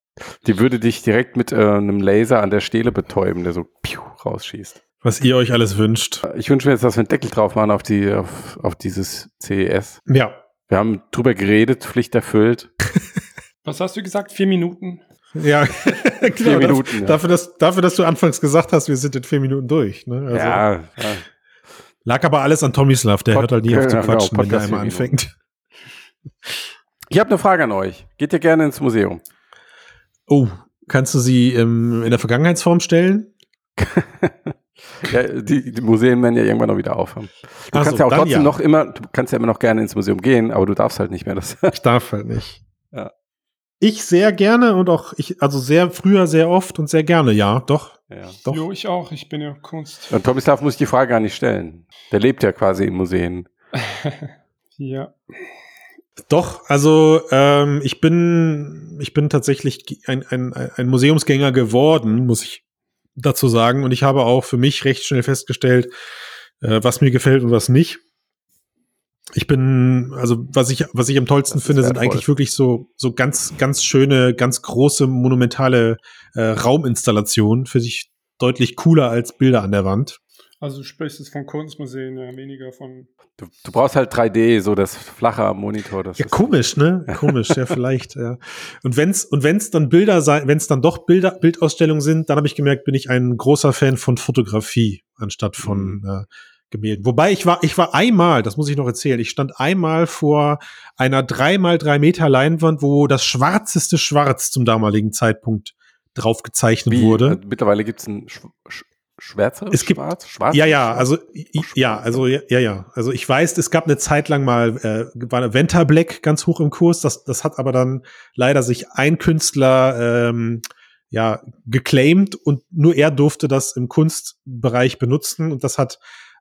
S3: Die würde dich direkt mit äh, einem Laser an der Stele betäuben, der so piu, rausschießt.
S1: Was ihr euch alles wünscht.
S3: Ich wünsche mir jetzt, dass wir einen Deckel drauf machen auf, die, auf, auf dieses CES.
S1: Ja.
S3: Wir haben drüber geredet, Pflicht erfüllt.
S2: Was hast du gesagt? Vier Minuten?
S1: Ja, genau.
S3: Vier Minuten,
S1: Dafür,
S3: ja.
S1: dafür, dass, dafür, dass du anfangs gesagt hast, wir sind in vier Minuten durch. Ne? Also,
S3: ja, ja.
S1: Lag aber alles an Tomislav, der
S3: Pod-
S1: hört halt nie auf zu
S3: ja, genau,
S1: quatschen, wenn der
S3: Podcast
S1: einmal anfängt.
S3: Ich habe eine Frage an euch. Geht ihr gerne ins Museum?
S1: Oh, kannst du sie ähm, in der Vergangenheitsform stellen?
S3: Ja, die, die Museen werden ja irgendwann noch wieder aufhaben. Du
S1: Ach
S3: kannst
S1: so,
S3: ja auch trotzdem
S1: ja.
S3: noch immer, du kannst ja immer noch gerne ins Museum gehen, aber du darfst halt nicht mehr. Das
S1: Ich darf halt nicht. Ich sehr gerne und auch ich, also sehr früher, sehr oft und sehr gerne, ja, doch.
S3: ja.
S1: Doch.
S2: Jo, ich auch. Ich bin ja Kunst.
S3: Und Tomislav muss ich die Frage gar nicht stellen. Der lebt ja quasi in Museen.
S2: ja.
S1: Doch, also ähm, ich bin, ich bin tatsächlich ein, ein, ein Museumsgänger geworden, muss ich dazu sagen. Und ich habe auch für mich recht schnell festgestellt, äh, was mir gefällt und was nicht. Ich bin, also was ich, was ich am tollsten
S3: Das
S1: finde, sind eigentlich wirklich so, so ganz, ganz schöne, ganz große, monumentale äh, Rauminstallationen. Für sich deutlich cooler als Bilder an der Wand.
S2: Also du sprichst jetzt von Kunstmuseen, ja, weniger von.
S3: Du, du brauchst halt 3D, so das flache am Monitor. Das
S1: Ja,
S3: ist-
S1: komisch, ne? Komisch, ja, vielleicht, ja. Und wenn's, und wenn's dann Bilder sein, wenn's dann doch Bilder, Bildausstellungen sind, dann habe ich gemerkt, bin ich ein großer Fan von Fotografie anstatt von äh, Gemälden. Wobei ich war, ich war einmal, das muss ich noch erzählen, ich stand einmal vor einer drei mal drei Meter Leinwand, wo das schwarzeste Schwarz zum damaligen Zeitpunkt drauf gezeichnet
S3: Wie,
S1: wurde.
S3: äh, mittlerweile gibt es ein Sch Sch schwärzeres
S1: Es gibt-
S3: Schwarz? Schwarz?
S1: Ja, ja, also i- ja, also ja, ja. Also ich weiß, es gab eine Zeit lang mal äh, war eine Venta Black ganz hoch im Kurs. Das, das hat aber dann leider sich ein Künstler ähm, ja geclaimed und nur er durfte das im Kunstbereich benutzen und das hat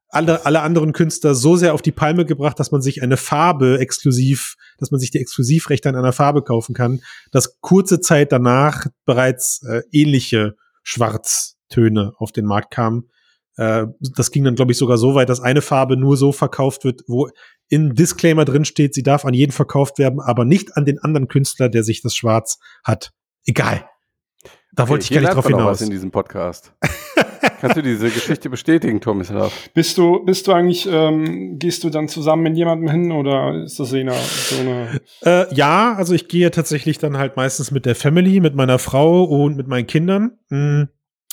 S1: alle, alle anderen Künstler so sehr auf die Palme gebracht, dass man sich eine Farbe exklusiv, dass man sich die Exklusivrechte an einer Farbe kaufen kann, dass kurze Zeit danach bereits äh, ähnliche Schwarztöne auf den Markt kamen. Äh, das ging dann, glaube ich, sogar so weit, dass eine Farbe nur so verkauft wird, wo in Disclaimer drin steht, sie darf an jeden verkauft werden, aber nicht an den anderen Künstler, der sich das Schwarz hat. Egal. Da wollte ich gar nicht drauf hinaus.
S3: was in diesem Podcast. Kannst du diese Geschichte bestätigen, Tomislav?
S2: Bist du, bist du eigentlich, ähm, gehst du dann zusammen mit jemandem hin oder ist das eher so eine.
S1: Äh, ja, also ich gehe tatsächlich dann halt meistens mit der Family, mit meiner Frau und mit meinen Kindern. Mm.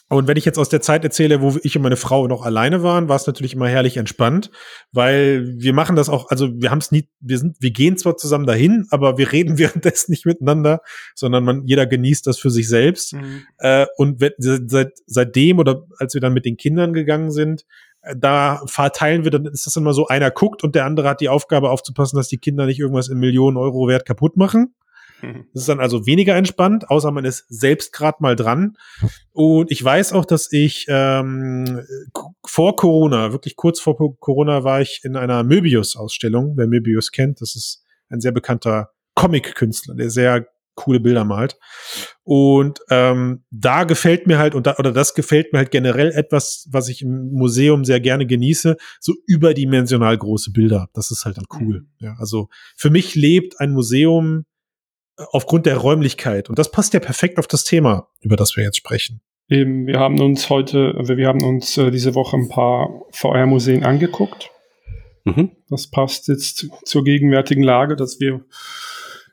S1: Und wenn ich jetzt aus der Zeit erzähle, wo ich und meine Frau noch alleine waren, war es natürlich immer herrlich entspannt, weil wir machen das auch, also wir haben es nie, wir sind, wir gehen zwar zusammen dahin, aber wir reden währenddessen nicht miteinander, sondern man, jeder genießt das für sich selbst.
S2: Mhm.
S1: Äh, und seit, seitdem oder als wir dann mit den Kindern gegangen sind, äh, da verteilen wir, dann ist das immer so, einer guckt und der andere hat die Aufgabe aufzupassen, dass die Kinder nicht irgendwas in Millionen Euro Wert kaputt machen. Das ist dann also weniger entspannt, außer man ist selbst gerade mal dran. Und ich weiß auch, dass ich ähm, vor Corona, wirklich kurz vor Corona, war ich in einer Möbius-Ausstellung. Wer Möbius kennt, das ist ein sehr bekannter Comic-Künstler, der sehr coole Bilder malt. Und ähm, da gefällt mir halt, und da, oder das gefällt mir halt generell etwas, was ich im Museum sehr gerne genieße, so überdimensional große Bilder. Das ist halt dann cool. Ja, also für mich lebt ein Museum aufgrund der Räumlichkeit. Und das passt ja perfekt auf das Thema, über das wir jetzt sprechen.
S2: Eben, wir haben uns heute, wir wir haben uns äh, diese Woche ein paar VR-Museen angeguckt.
S3: Mhm.
S2: Das passt jetzt zur gegenwärtigen Lage, dass wir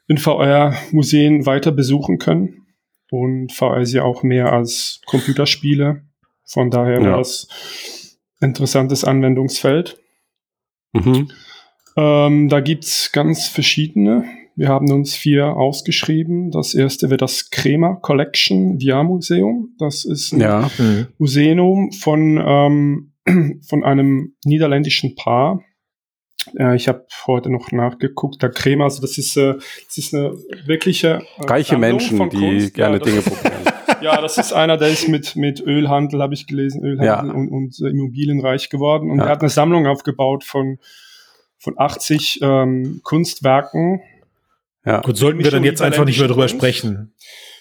S2: in VR-Museen weiter besuchen können. Und VR ist ja auch mehr als Computerspiele. Von daher
S3: Ja.
S2: war das interessantes Anwendungsfeld.
S3: Mhm.
S2: Ähm, da gibt's ganz verschiedene. Wir haben uns vier ausgeschrieben. Das erste wird das Crema Collection VR Museum. Das ist ein
S3: Ja.
S2: Museum von ähm, von einem niederländischen Paar. Äh, ich habe heute noch nachgeguckt, der Crema, also das ist, äh, das ist eine wirkliche
S3: äh, Reiche Menschen, die Kunst. gerne ja, Dinge probieren.
S2: ja, das ist einer, der ist mit, mit Ölhandel, habe ich gelesen, Ölhandel ja. und, und äh, Immobilien reich geworden. Und ja. er hat eine Sammlung aufgebaut von, von 80 ähm, Kunstwerken.
S1: Ja. Gut, sollten wir dann jetzt einfach nicht mehr drüber sprechen.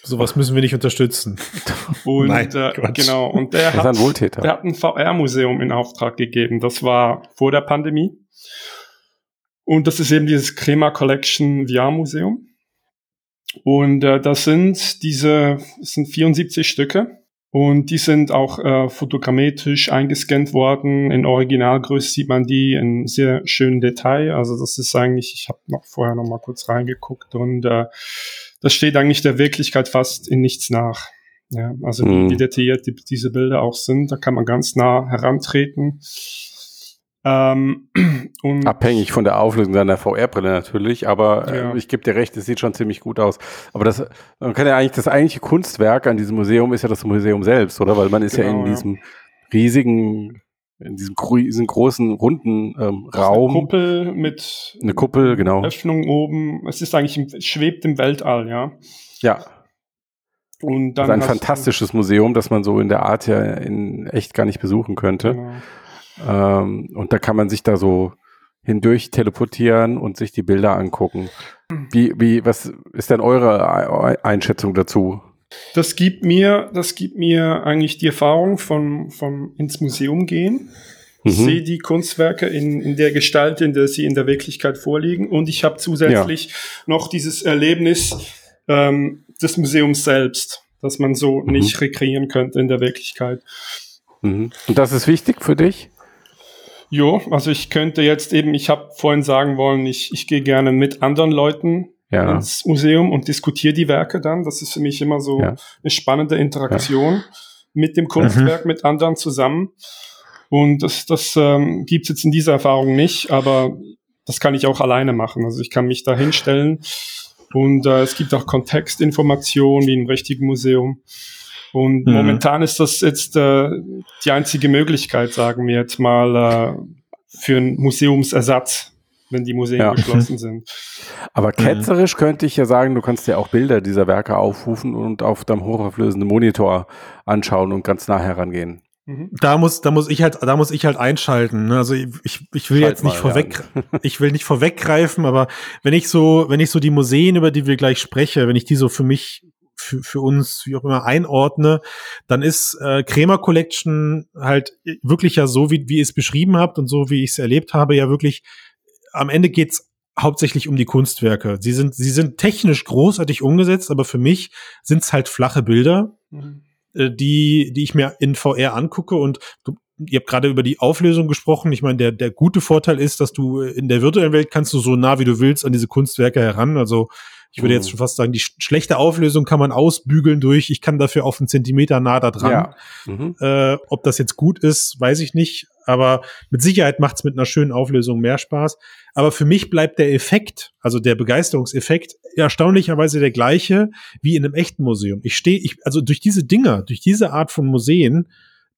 S1: Sowas müssen wir nicht unterstützen.
S2: Und Nein, äh, genau, und der hat, ein der hat ein VR-Museum in Auftrag gegeben. Das war vor der Pandemie. Und das ist eben dieses Crema Collection VR-Museum. Und äh, das sind diese, das sind 74 Stücke. Und die sind auch äh, fotogrammetrisch eingescannt worden. In Originalgröße sieht man die in sehr schönem Detail. Also das ist eigentlich, ich habe noch vorher noch mal kurz reingeguckt und äh, das steht eigentlich der Wirklichkeit fast in nichts nach. Ja, also mhm. wie detailliert die, diese Bilder auch sind, da kann man ganz nah herantreten.
S3: Ähm, Abhängig von der Auflösung deiner VR-Brille natürlich, aber äh, ja. ich gebe dir recht, es sieht schon ziemlich gut aus. Aber das, man kann ja eigentlich, das eigentliche Kunstwerk an diesem Museum ist ja das Museum selbst, oder? Weil man ist genau, ja in ja. diesem riesigen, in diesem, diesem großen, runden ähm, Raum.
S2: Eine Kuppel mit
S3: eine Kuppel, genau.
S2: Öffnung oben. Es ist eigentlich, im, schwebt im Weltall, ja.
S3: Ja. Und dann also ein fantastisches Museum, das man so in der Art ja in echt gar nicht besuchen könnte. Genau. Ähm, und da kann man sich da so hindurch teleportieren und sich die Bilder angucken. Wie, wie, was ist denn eure Einschätzung dazu?
S2: Das gibt mir, das gibt mir eigentlich die Erfahrung von, von ins Museum gehen. Ich mhm. sehe die Kunstwerke in, in der Gestalt, in der sie in der Wirklichkeit vorliegen. Und ich habe zusätzlich ja. noch dieses Erlebnis ähm, des Museums selbst, das man so mhm. nicht rekreieren könnte in der Wirklichkeit.
S3: Mhm. Und das ist wichtig für dich?
S2: Jo, also ich könnte jetzt eben, ich habe vorhin sagen wollen, ich, ich gehe gerne mit anderen Leuten ja. ins Museum und diskutiere die Werke dann. Das ist für mich immer so ja. eine spannende Interaktion ja. mit dem Kunstwerk, mhm. mit anderen zusammen. Und das, das ähm, gibt jetzt in dieser Erfahrung nicht, aber das kann ich auch alleine machen. Also ich kann mich da hinstellen und äh, es gibt auch Kontextinformationen wie im richtigen Museum. Und mhm. momentan ist das jetzt äh, die einzige Möglichkeit, sagen wir jetzt mal, äh, für einen Museumsersatz, wenn die Museen ja. geschlossen sind.
S3: Aber mhm. ketzerisch mhm. könnte ich ja sagen, du kannst dir auch Bilder dieser Werke aufrufen und auf deinem hochauflösenden Monitor anschauen und ganz nah herangehen.
S1: Mhm. Da muss, da muss ich halt, da muss ich halt einschalten. Ne? Also ich, ich will Schalt jetzt nicht vorweg, ich will nicht vorweggreifen, aber wenn ich so, wenn ich so die Museen, über die wir gleich spreche, wenn ich die so für mich für, für uns, wie auch immer, einordne, dann ist äh, Krämer Collection halt wirklich ja so, wie, wie ihr es beschrieben habt und so, wie ich es erlebt habe, ja wirklich, am Ende geht's hauptsächlich um die Kunstwerke. Sie sind, sie sind technisch großartig umgesetzt, aber für mich sind es halt flache Bilder, mhm. äh, die, die ich mir in VR angucke und du, ihr habt gerade über die Auflösung gesprochen. Ich meine, der, der gute Vorteil ist, dass du in der virtuellen Welt kannst du so nah wie du willst an diese Kunstwerke heran. Also ich würde jetzt mhm. schon fast sagen, die schlechte Auflösung kann man ausbügeln durch, ich kann dafür auf einen Zentimeter nah da dran. Ja. Mhm. Äh, ob das jetzt gut ist, weiß ich nicht. Aber mit Sicherheit macht es mit einer schönen Auflösung mehr Spaß. Aber für mich bleibt der Effekt, also der Begeisterungseffekt, erstaunlicherweise der gleiche wie in einem echten Museum. Ich stehe, ich, also durch diese Dinger, durch diese Art von Museen,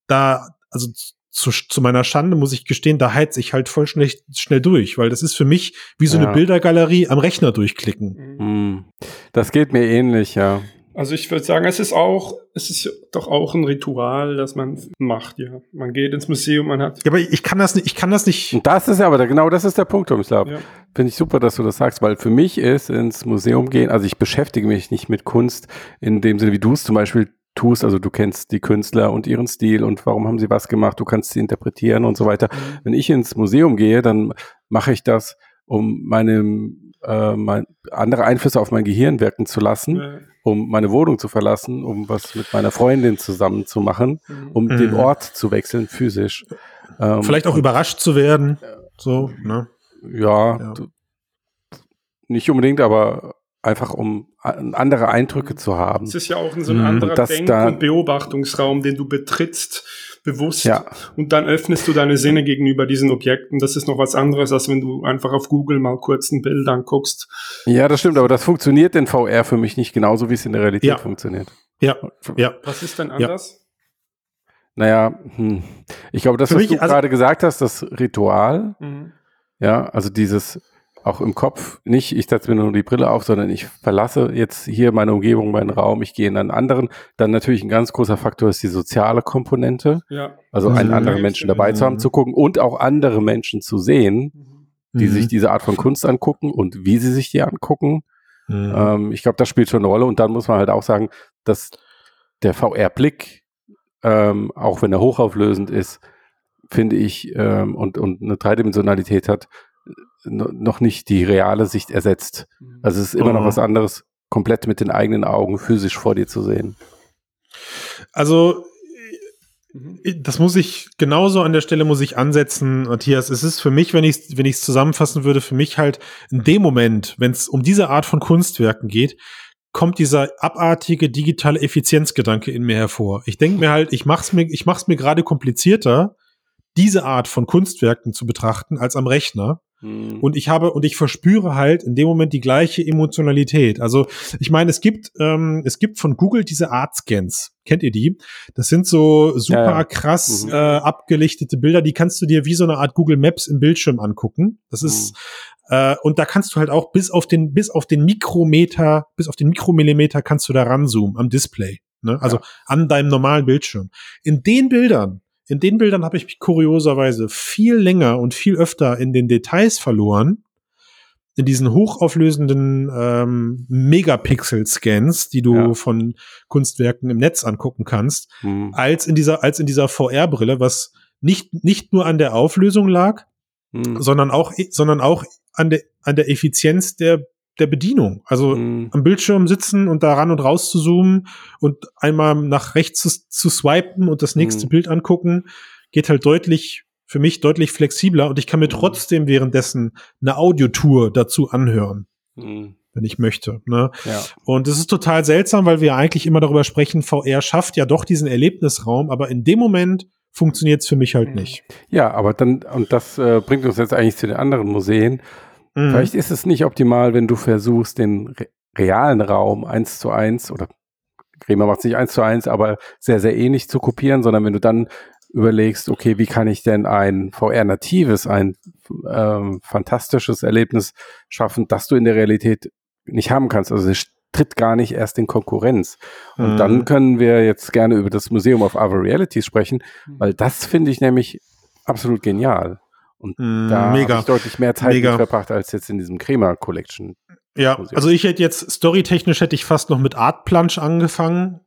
S1: da, also zu, zu meiner Schande muss ich gestehen, da heiz ich halt voll schnell, schnell durch, weil das ist für mich wie so ja. eine Bildergalerie am Rechner durchklicken.
S3: Mhm. Das geht mir ähnlich, ja.
S2: Also ich würde sagen, es ist auch, es ist doch auch ein Ritual, das man macht, ja. Man geht ins Museum, man hat.
S1: Ja, aber ich kann das nicht, ich kann das nicht.
S3: Und das ist ja aber, genau das ist der Punkt, Tomislav. Ja. Finde ich super, dass du das sagst, weil für mich ist ins Museum gehen, also ich beschäftige mich nicht mit Kunst in dem Sinne, wie du es zum Beispiel tust, also du kennst die Künstler und ihren Stil und warum haben sie was gemacht, du kannst sie interpretieren und so weiter. Mhm. Wenn ich ins Museum gehe, dann mache ich das, um meine äh, mein, andere Einflüsse auf mein Gehirn wirken zu lassen, ja. um meine Wohnung zu verlassen, um was mit meiner Freundin zusammen zu machen, mhm. um mhm. den Ort zu wechseln, physisch.
S1: Ähm, Vielleicht auch überrascht zu werden. So, ne?
S3: Ja, ja. Du, nicht unbedingt, aber einfach um andere Eindrücke zu haben.
S2: Es ist ja auch so ein mhm. anderer Denk- und Beobachtungsraum, den du betrittst, bewusst. Ja. Und dann öffnest du deine Sinne gegenüber diesen Objekten. Das ist noch was anderes, als wenn du einfach auf Google mal kurz ein Bild anguckst.
S3: Ja, das stimmt, aber das funktioniert in VR für mich nicht genauso, wie es in der Realität ja. funktioniert.
S1: Ja, ja.
S2: Was ist denn anders?
S3: Naja, hm. ich glaube, das,
S1: Für
S3: was
S1: mich,
S3: du
S1: also-
S3: gerade gesagt hast, das Ritual,
S2: Mhm.
S3: ja, also dieses auch im Kopf, nicht ich setze mir nur die Brille auf, sondern ich verlasse jetzt hier meine Umgebung, meinen Raum, ich gehe in einen anderen. Dann natürlich ein ganz großer Faktor ist die soziale Komponente,
S2: Ja.
S3: also
S1: Mhm.
S3: einen anderen Menschen dabei zu haben,
S1: Mhm.
S3: zu gucken und auch andere Menschen zu sehen, die
S1: Mhm.
S3: sich diese Art von Kunst angucken und wie sie sich die angucken.
S1: Mhm.
S3: Ähm, ich glaube, das spielt schon eine Rolle. Und dann muss man halt auch sagen, dass der VR-Blick, ähm, auch wenn er hochauflösend ist, finde ich, ähm, und, und eine Dreidimensionalität hat, noch nicht die reale Sicht ersetzt. Also es ist immer noch
S1: Mhm.
S3: was anderes, komplett mit den eigenen Augen physisch vor dir zu sehen.
S1: Also,
S2: Mhm.
S1: das muss ich genauso an der Stelle muss ich ansetzen, Matthias. Es ist für mich, wenn ich wenn ich es zusammenfassen würde, für mich halt in dem Moment, wenn es um diese Art von Kunstwerken geht, kommt dieser abartige digitale Effizienzgedanke in mir hervor. Ich denke mir halt, ich mach's mir ich mach's mir gerade komplizierter, diese Art von Kunstwerken zu betrachten als am Rechner. Und ich habe und ich verspüre halt in dem Moment die gleiche Emotionalität. Also ich meine, es gibt ähm, es gibt von Google diese Art Scans. Kennt ihr die? Das sind so super
S3: Ja, ja.
S1: krass
S3: Mhm.
S1: äh, abgelichtete Bilder. Die kannst du dir wie so eine Art Google Maps im Bildschirm angucken. Das ist äh, und da kannst du halt auch bis auf den bis auf den Mikrometer bis auf den Mikromillimeter kannst du da ranzoomen am Display. Ne? Also
S3: Ja.
S1: an deinem normalen Bildschirm. In den Bildern in den Bildern habe ich mich kurioserweise viel länger und viel öfter in den Details verloren. In diesen hochauflösenden ähm, Megapixel-Scans, die du
S3: Ja.
S1: von Kunstwerken im Netz angucken kannst,
S3: Mhm.
S1: als in dieser, als in dieser VR-Brille, was nicht, nicht nur an der Auflösung lag,
S3: Mhm.
S1: sondern auch, sondern auch an der, an der Effizienz der, der Bedienung. Also
S3: Mhm.
S1: am Bildschirm sitzen und da ran und raus zu zoomen und einmal nach rechts zu, zu swipen und das nächste
S3: Mhm.
S1: Bild angucken, geht halt deutlich, für mich deutlich flexibler und ich kann mir
S3: Mhm.
S1: trotzdem währenddessen eine Audiotour dazu anhören,
S3: Mhm.
S1: wenn ich möchte. Ne?
S3: Ja.
S1: Und es ist total seltsam, weil wir eigentlich immer darüber sprechen, VR schafft ja doch diesen Erlebnisraum, aber in dem Moment funktioniert es für mich halt
S2: Mhm.
S1: nicht.
S3: ja, aber dann, und das äh, bringt uns jetzt eigentlich zu den anderen Museen.
S1: Mhm.
S3: Vielleicht ist es nicht optimal, wenn du versuchst, den re realen Raum eins zu eins oder Kremer macht es nicht eins zu eins, aber sehr, sehr ähnlich zu kopieren, sondern wenn du dann überlegst, okay, wie kann ich denn ein VR-natives, ein ähm, fantastisches Erlebnis schaffen, das du in der Realität nicht haben kannst. Also es tritt gar nicht erst in Konkurrenz. Und
S1: Mhm.
S3: dann können wir jetzt gerne über das Museum of Other Realities sprechen,
S2: Mhm.
S3: weil das finde ich nämlich absolut genial. Und
S1: Mhm,
S3: da habe
S1: mega.
S3: ich deutlich mehr Zeit verbracht als jetzt in diesem Crema Collection.
S1: Ja,
S3: Museum.
S1: also ich hätte jetzt storytechnisch hätte ich fast noch mit Art Plunge angefangen,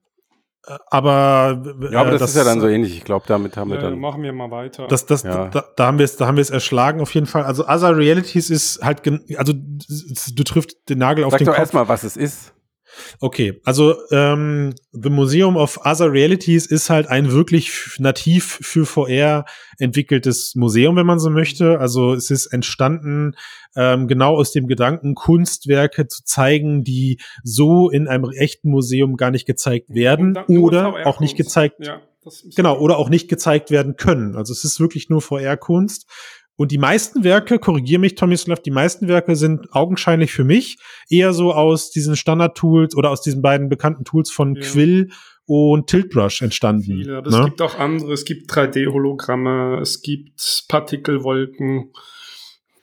S1: äh, aber äh,
S3: Ja, aber das, ist ja dann so ähnlich. Ich glaube, damit haben wir
S2: Ja,
S3: dann.
S2: machen wir mal weiter.
S1: Das, das,
S3: Ja.
S1: da, da haben wir es, da haben wir es erschlagen auf jeden Fall. Also Other Realities ist halt, also du triffst den Nagel auf
S3: Sag
S1: den
S3: doch
S1: Kopf.
S3: erstmal, was es ist.
S1: Okay, also ähm, The Museum of Other Realities ist halt ein wirklich nativ für VR entwickeltes Museum, wenn man so möchte. Also es ist entstanden ähm, genau aus dem Gedanken, Kunstwerke zu zeigen, die so in einem echten Museum gar nicht gezeigt werden oder auch nicht gezeigt
S2: Ja,
S1: Genau, oder auch nicht gezeigt werden können. Also es ist wirklich nur VR-Kunst. Und die meisten Werke, korrigier mich, Tommy Slav, die meisten Werke sind augenscheinlich für mich eher so aus diesen Standard-Tools oder aus diesen beiden bekannten Tools von
S2: Ja.
S1: Quill und Tiltbrush entstanden.
S2: Aber es
S1: ne?
S2: gibt auch andere. Es gibt 3D-Hologramme, es gibt Partikelwolken,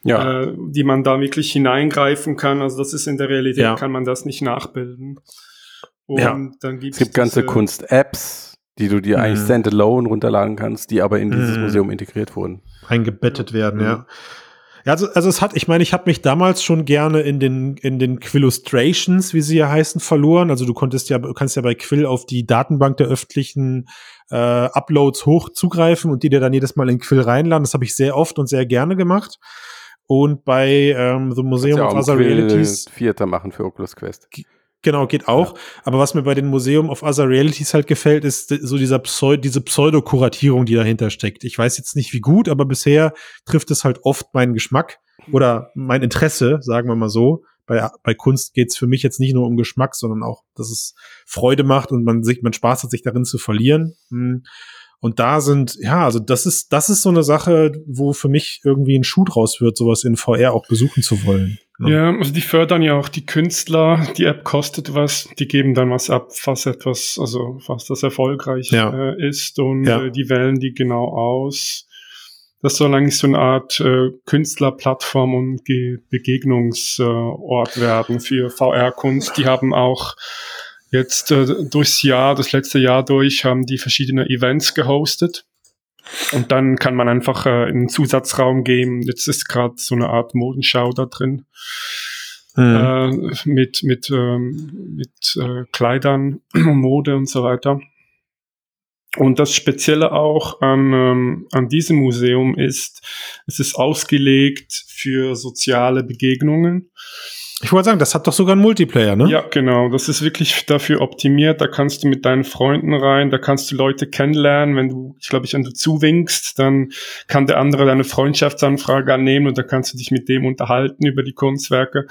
S3: Ja.
S2: äh, die man da wirklich hineingreifen kann. Also das ist in der Realität,
S1: Ja.
S2: kann man das nicht nachbilden. Und
S1: Ja.
S2: dann gibt
S3: es gibt ganze Kunst-Apps, die du dir eigentlich
S1: Mhm.
S3: standalone runterladen kannst, die aber in dieses
S1: Mhm.
S3: Museum integriert wurden.
S1: eingebettet werden,
S3: Mhm.
S1: ja. Ja, also, also es hat, ich meine, ich habe mich damals schon gerne in den, in den Quillustrations, wie sie ja heißen, verloren. Also du konntest ja, du kannst ja bei Quill auf die Datenbank der öffentlichen äh, Uploads hoch zugreifen und die dir dann jedes Mal in Quill reinladen. Das habe ich sehr oft und sehr gerne gemacht. Und bei ähm, The Museum of
S3: ja auch
S1: Other Realities
S3: Vierter machen für Oculus Quest.
S1: Genau, geht auch. Aber was mir bei den Museum of Other Realities halt gefällt, ist so dieser Pseu diese Pseudokuratierung, die dahinter steckt. Ich weiß jetzt nicht wie gut, aber bisher trifft es halt oft meinen Geschmack oder mein Interesse, sagen wir mal so. Bei, bei Kunst geht's für mich jetzt nicht nur um Geschmack, sondern auch, dass es Freude macht und man sich, man Spaß hat, sich darin zu verlieren. Hm. Und da sind, ja, also das ist, das ist so eine Sache, wo für mich irgendwie ein Schuh draus wird, sowas in VR auch besuchen zu wollen. Ne?
S2: Ja, also die fördern ja auch die Künstler. Die App kostet was, die geben dann was ab, was etwas, also was das erfolgreich
S1: Ja.
S2: äh, ist und
S1: Ja.
S2: äh, die wählen die genau aus. Das soll eigentlich so eine Art äh, Künstlerplattform und Ge Begegnungsort werden für VR-Kunst. Die haben auch jetzt äh, durchs Jahr, das letzte Jahr durch, haben die verschiedene Events gehostet. Und dann kann man einfach äh, in einen Zusatzraum gehen. Jetzt ist gerade so eine Art Modenschau da drin
S1: Mhm.
S2: äh, mit mit ähm, mit äh, Kleidern, Mode und so weiter. Und das Spezielle auch an ähm, an diesem Museum ist, es ist ausgelegt für soziale Begegnungen.
S1: Ich wollte sagen, das hat doch sogar einen Multiplayer, ne?
S2: Ja, genau. Das ist wirklich dafür optimiert. Da kannst du mit deinen Freunden rein, da kannst du Leute kennenlernen. Wenn du, ich glaube, ich, wenn du zuwinkst, dann kann der andere deine Freundschaftsanfrage annehmen und da kannst du dich mit dem unterhalten über die Kunstwerke.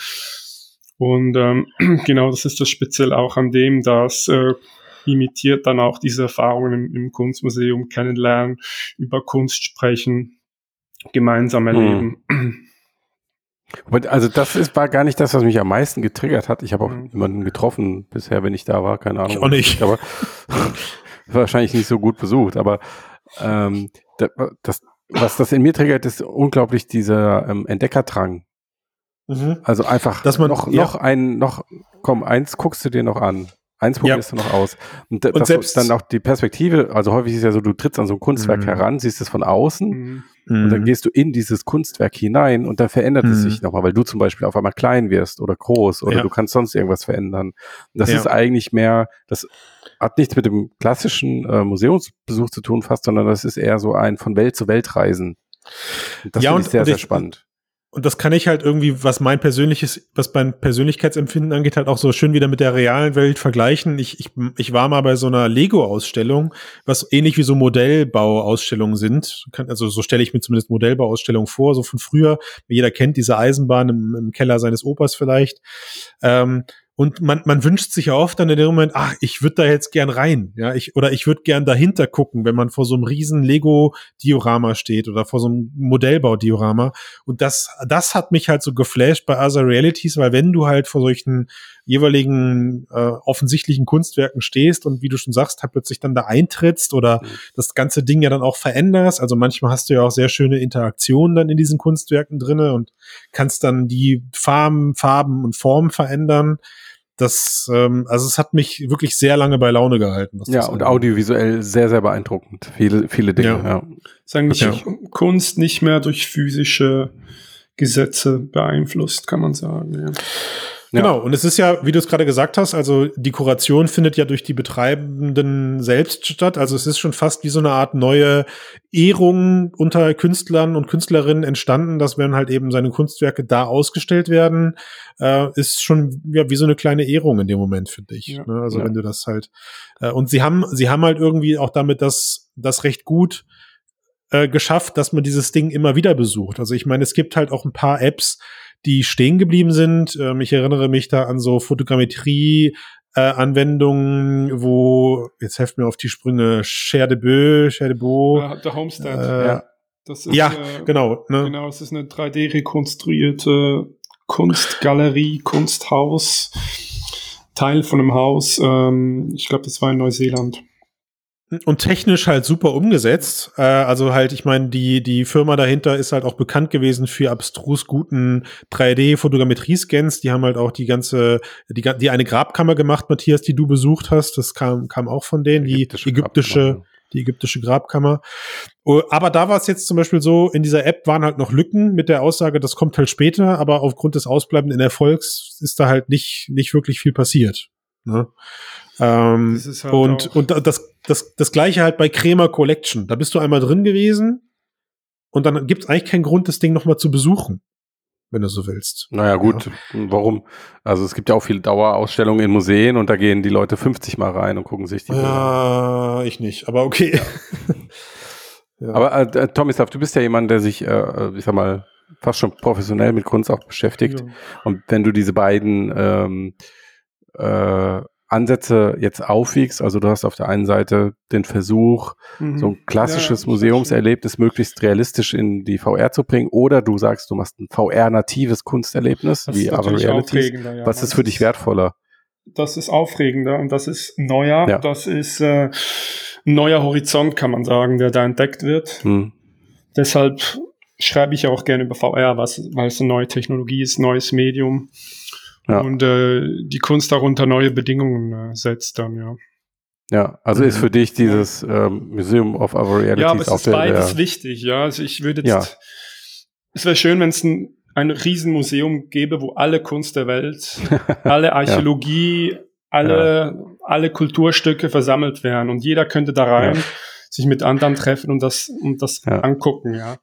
S2: Und ähm, genau, das ist das speziell auch an dem, das äh, imitiert dann auch diese Erfahrungen im, im Kunstmuseum kennenlernen, über Kunst sprechen, gemeinsam erleben.
S3: Und also das ist, war gar nicht das, was mich am meisten getriggert hat. Ich habe auch
S2: Mhm.
S3: niemanden getroffen bisher, wenn ich da war, keine Ahnung.
S1: Ich auch nicht.
S3: Aber wahrscheinlich nicht so gut besucht. Aber ähm, da- das, was das in mir triggert, ist unglaublich dieser ähm, Entdeckerdrang.
S1: Mhm.
S3: Also einfach
S1: Dass man-
S3: noch,
S1: ja.
S3: noch ein, noch, komm, eins guckst du dir noch an. Eins probierst du noch aus. Und, da-
S1: Und
S3: das
S1: selbst-
S3: dann auch die Perspektive, also häufig ist es ja so, du trittst an so ein Kunstwerk
S1: Mhm.
S3: heran, siehst es von außen
S2: Mhm.
S3: und dann
S1: Mhm.
S3: gehst du in dieses Kunstwerk hinein und dann verändert es
S1: Mhm.
S3: sich nochmal, weil du zum Beispiel auf einmal klein wirst oder groß oder
S1: Ja.
S3: du kannst sonst irgendwas verändern. Das
S1: Ja.
S3: ist eigentlich mehr, das hat nichts mit dem klassischen äh, Museumsbesuch zu tun fast, sondern das ist eher so ein von Welt zu Welt reisen. Das
S1: Ja,
S3: finde ich sehr,
S1: und
S3: sehr
S1: ich-
S3: spannend.
S1: Und das kann ich halt irgendwie, was mein persönliches, was mein Persönlichkeitsempfinden angeht, halt auch so schön wieder mit der realen Welt vergleichen. Ich, ich, ich war mal bei so einer Lego-Ausstellung, was ähnlich wie so Modellbauausstellungen sind. Also so stelle ich mir zumindest Modellbauausstellungen vor, so von früher. Jeder kennt diese Eisenbahn im, im Keller seines Opas vielleicht. Ähm, und man, man wünscht sich ja oft dann in dem Moment, ach, ich würde da jetzt gern rein, ja, ich, oder ich würde gern dahinter gucken, wenn man vor so einem riesen Lego-Diorama steht oder vor so einem Modellbau-Diorama. Und das, das hat mich halt so geflasht bei Other Realities, weil wenn du halt vor solchen jeweiligen äh, offensichtlichen Kunstwerken stehst und wie du schon sagst, halt plötzlich dann da eintrittst oder
S3: Mhm.
S1: das ganze Ding ja dann auch veränderst. Also manchmal hast du ja auch sehr schöne Interaktionen dann in diesen Kunstwerken drinne und kannst dann die Farben, Farben und Formen verändern. Das, ähm, also es hat mich wirklich sehr lange bei Laune gehalten. was
S3: Ja,
S1: das
S3: und audiovisuell sehr, sehr beeinruckend. Viele, viele Dinge,
S1: Ja.
S3: ja.
S2: ist eigentlich
S1: Ja.
S2: Kunst nicht mehr durch physische Gesetze beeinflusst, kann man sagen. Ja.
S3: Ja.
S1: Genau, und es ist ja, wie du es gerade gesagt hast, also die Kuration findet ja durch die Betreibenden selbst statt. Also es ist schon fast wie so eine Art neue Ehrung unter Künstlern und Künstlerinnen entstanden, dass wenn halt eben seine Kunstwerke da ausgestellt werden, äh, ist schon ja wie so eine kleine Ehrung in dem Moment, finde ich.
S2: Ja.
S1: Ne? Also
S3: Ja.
S1: wenn du das halt äh, und sie haben, sie haben halt irgendwie auch damit das, das recht gut äh, geschafft, dass man dieses Ding immer wieder besucht. Also ich meine, es gibt halt auch ein paar Apps, die stehen geblieben sind. Ähm, ich erinnere mich da an so Fotogrammetrie. Äh, Anwendungen, wo, jetzt helft mir auf die Sprünge, Cher de Beau, Cher de Beau.
S2: Ja, der Homestead.
S1: Äh,
S3: Ja.
S2: Das ist,
S1: ja,
S2: äh,
S1: genau. Ne?
S2: Genau, es ist eine 3D rekonstruierte Kunstgalerie, Kunsthaus, Teil von einem Haus. Ähm, ich glaube, das war in Neuseeland.
S1: Und technisch halt super umgesetzt. Äh, also halt, ich meine, die, die Firma dahinter ist halt auch bekannt gewesen für abstrus guten 3D-Fotogrammetrie-Scans. Die haben halt auch die ganze, die, die eine Grabkammer gemacht, Matthias, die du besucht hast. Das kam, kam auch von denen, die ägyptische,
S3: Grabkammer.
S1: die ägyptische Grabkammer. Oh, Aber da war es jetzt zum Beispiel so, in dieser App waren halt noch Lücken mit der Aussage, das kommt halt später, aber aufgrund des ausbleibenden Erfolgs ist da halt nicht, nicht wirklich viel passiert. Ne? Ähm,
S2: Das ist halt
S1: und, und das, das, das gleiche halt bei Crema Collection. Da bist du einmal drin gewesen und dann gibt es eigentlich keinen Grund, das Ding nochmal zu besuchen, wenn du so willst.
S3: Naja, gut, warum? Also es gibt ja auch viele Dauerausstellungen in Museen und da gehen die Leute 50 Mal rein und gucken sich die Bilder an.
S1: Ja, ich nicht, aber okay. Ja.
S3: Aber äh, äh, Tomislav, du bist ja jemand, der sich, äh, ich sag mal, fast schon professionell mit Kunst auch beschäftigt.
S2: Ja.
S3: Und wenn du diese beiden ähm, äh, Ansätze jetzt aufwiegst. Also du hast auf der einen Seite den Versuch,
S2: Mhm.
S3: so ein klassisches
S2: Ja,
S3: Museumserlebnis möglichst realistisch in die VR zu bringen, oder du sagst, du machst ein VR-natives Kunsterlebnis
S2: Das
S3: wie
S2: natürlich
S3: Realities.
S2: ja.
S3: Was ist für dich wertvoller?
S2: Das ist aufregender und das ist neuer.
S3: Ja.
S2: Das ist äh, ein neuer Horizont, kann man sagen, der da entdeckt wird.
S3: Hm.
S2: Deshalb schreibe ich auch gerne über VR, was, weil es eine neue Technologie ist, neues Medium.
S3: Ja.
S2: Und äh, die Kunst darunter neue Bedingungen äh, setzt dann, ja.
S3: Ja, also ist
S1: Mhm.
S3: für dich dieses ähm, Museum of Other Realities
S2: Ja, aber es
S3: auch
S2: ist beides
S3: der
S2: wichtig, ja. Also ich würde jetzt,
S3: Ja.
S2: es wäre schön, wenn es ein, ein Riesenmuseum gäbe, wo alle Kunst der Welt, alle Archäologie, alle, alle Kulturstücke versammelt wären und jeder könnte da rein,
S3: Ja.
S2: sich mit anderen treffen und das, und das
S3: Ja.
S2: angucken, ja.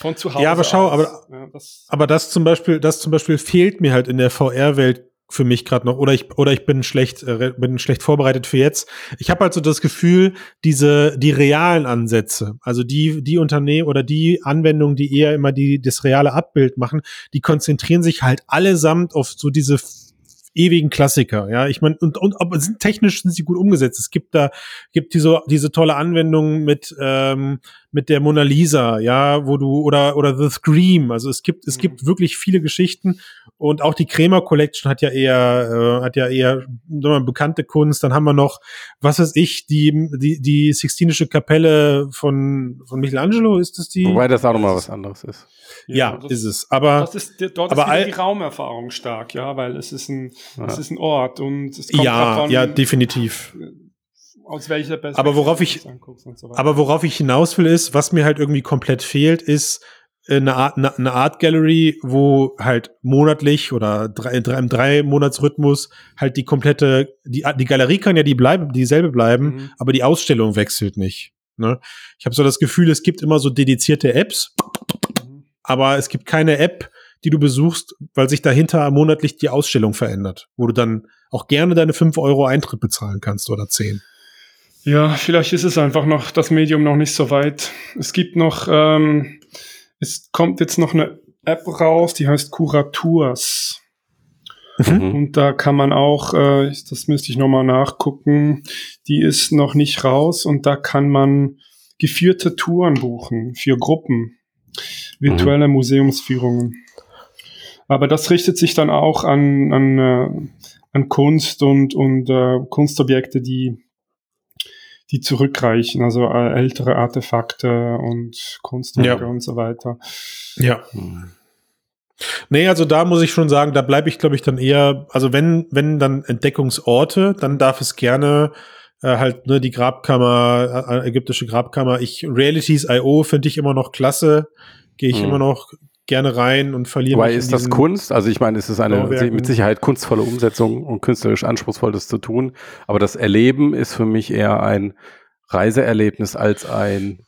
S2: Von zu Hause.
S1: Ja, aber schau, aber-
S2: ja, das,
S1: Aber das zum Beispiel, das zum Beispiel fehlt mir halt in der VR-Welt für mich gerade noch. Oder ich, oder ich bin schlecht, äh, bin schlecht vorbereitet für jetzt. Ich habe halt so das Gefühl, diese, die realen Ansätze, also die, die Unternehmen oder die Anwendungen, die eher immer die, das reale Abbild machen, die konzentrieren sich halt allesamt auf so diese ewigen Klassiker, ja. Ich meine, und, und aber sind, technisch sind sie gut umgesetzt. Es gibt da, gibt diese, diese tolle Anwendung mit, ähm, mit der Mona Lisa, ja, wo du, oder, oder The Scream. Also es gibt, es
S2: Mhm.
S1: gibt wirklich viele Geschichten und auch die Kremer Collection hat ja eher, äh, hat ja eher mal, bekannte Kunst. Dann haben wir noch, was weiß ich, die, die, die Sixtinische Kapelle von, von Michelangelo, ist das die?
S3: Wobei das auch nochmal was anderes ist.
S1: ja,
S2: das,
S1: ist es. Aber,
S2: Das ist, dort
S1: aber
S2: ist die Raumerfahrung stark, ja, weil es ist ein,
S3: Ja.
S2: es ist ein Ort und es kommt
S1: ja,
S2: davon,
S1: ja, definitiv.
S2: Aus welcher Perspektive
S1: Aber worauf ich-
S2: so.
S1: Aber worauf ich hinaus will, ist, was mir halt irgendwie komplett fehlt, ist äh, eine Art, eine, eine Art Gallery, wo halt monatlich oder drei, drei, im drei Monatsrhythmus halt die komplette, die, die Galerie kann ja die bleiben, dieselbe bleiben,
S2: Mhm.
S1: aber die Ausstellung wechselt nicht. Ne? Ich habe so das Gefühl, es gibt immer so dedizierte Apps,
S2: Mhm.
S1: aber es gibt keine App, die du besuchst, weil sich dahinter monatlich die Ausstellung verändert, wo du dann auch gerne deine 5 Euro Eintritt bezahlen kannst oder 10.
S2: Ja, vielleicht ist es einfach noch das Medium noch nicht so weit. Es gibt noch, ähm, es kommt jetzt noch eine App raus, die heißt Kuraturs.
S3: Mhm.
S2: Und da kann man auch, äh, das müsste ich nochmal nachgucken, die ist noch nicht raus und da kann man geführte Touren buchen für Gruppen, virtuelle Museumsführungen. Aber das richtet sich dann auch an, an, äh, an Kunst und, und äh, Kunstobjekte, die, die zurückreichen, also äh, ältere Artefakte und Kunstwerke
S1: Ja.
S2: und so weiter.
S1: Ja.
S3: Mhm.
S1: Nee, also da muss ich schon sagen, da bleibe ich, glaube ich, dann eher, also wenn, wenn dann Entdeckungsorte, dann darf es gerne äh, halt ne, die Grabkammer, äh, ägyptische Grabkammer. Ich Realities.io finde ich immer noch klasse, gehe ich
S3: Mhm.
S1: immer noch gerne rein und verliere
S3: Wobei
S1: mich in
S3: ist das Kunst? Also ich meine, es ist eine
S1: Bauwerken.
S3: mit Sicherheit kunstvolle Umsetzung und künstlerisch anspruchsvolles zu tun. Aber das Erleben ist für mich eher ein Reiseerlebnis als ein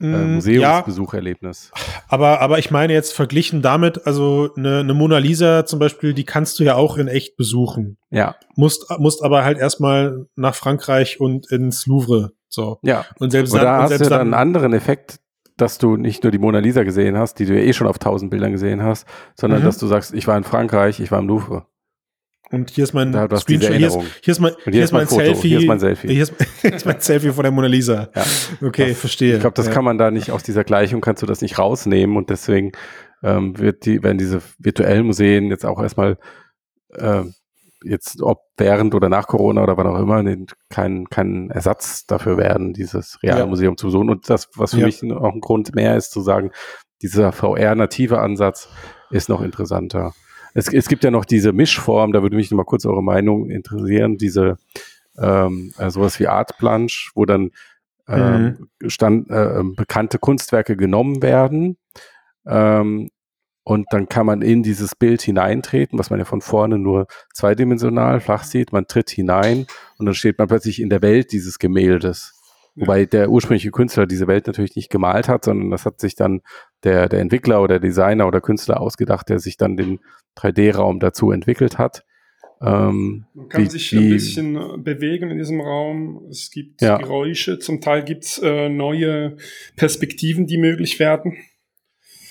S3: äh,
S1: Mm, Ja,
S3: Museumsbesucherlebnis.
S1: aber, aber ich meine jetzt verglichen damit, also eine, eine Mona Lisa zum Beispiel, die kannst du ja auch in echt besuchen.
S3: Ja,
S1: Musst, musst aber halt erstmal nach Frankreich und ins Louvre. So.
S3: ja.
S1: Und selbst
S3: Und da
S1: und
S3: hast du ja
S1: selbst
S3: dann einen anderen Effekt, dass du nicht nur die Mona Lisa gesehen hast, die du ja eh schon auf tausend Bildern gesehen hast, sondern
S1: Mhm.
S3: dass du sagst, ich war in Frankreich, ich war im Louvre.
S1: Und hier ist mein
S3: Da,
S1: Screenshot, hier ist,
S3: Erinnerung.
S1: hier ist mein,
S3: Und
S1: hier ist mein
S3: Foto,
S1: Selfie.
S3: hier ist mein Selfie.
S1: Hier ist, hier ist mein Selfie von der Mona Lisa.
S3: Ja.
S1: Okay,
S3: Das-
S1: verstehe.
S3: Ich glaube, das
S1: ja.
S3: kann man da nicht aus dieser Gleichung kannst du das nicht rausnehmen und deswegen ähm, wird die, werden diese virtuellen Museen jetzt auch erstmal ähm, jetzt ob während oder nach Corona oder wann auch immer kein, kein Ersatz dafür werden, dieses reale
S1: Ja.
S3: Zu besuchen. Und das, was für
S1: Ja.
S3: mich auch ein Grund mehr ist, zu sagen, dieser VR-native Ansatz ist noch interessanter. Es, es gibt ja noch diese Mischform, da würde mich noch mal kurz eure Meinung interessieren, diese ähm, äh, sowas wie Art Plunge, wo dann ähm, stand, äh, ähm, bekannte Kunstwerke genommen werden ähm, und dann kann man in dieses Bild hineintreten, was man ja von vorne nur zweidimensional flach sieht. Man tritt hinein und dann steht man plötzlich in der Welt dieses Gemäldes. Wobei der ursprüngliche Künstler diese Welt natürlich nicht gemalt hat, sondern das hat sich dann der, der Entwickler oder Designer oder Künstler ausgedacht, der sich dann den 3D-Raum dazu entwickelt hat. Ähm,
S2: Man kann
S3: wie-
S2: sich
S3: wie-
S2: ein bisschen äh, bewegen in diesem Raum. Es gibt
S3: Ja.
S2: Geräusche, zum Teil gibt es äh, neue Perspektiven, die möglich werden.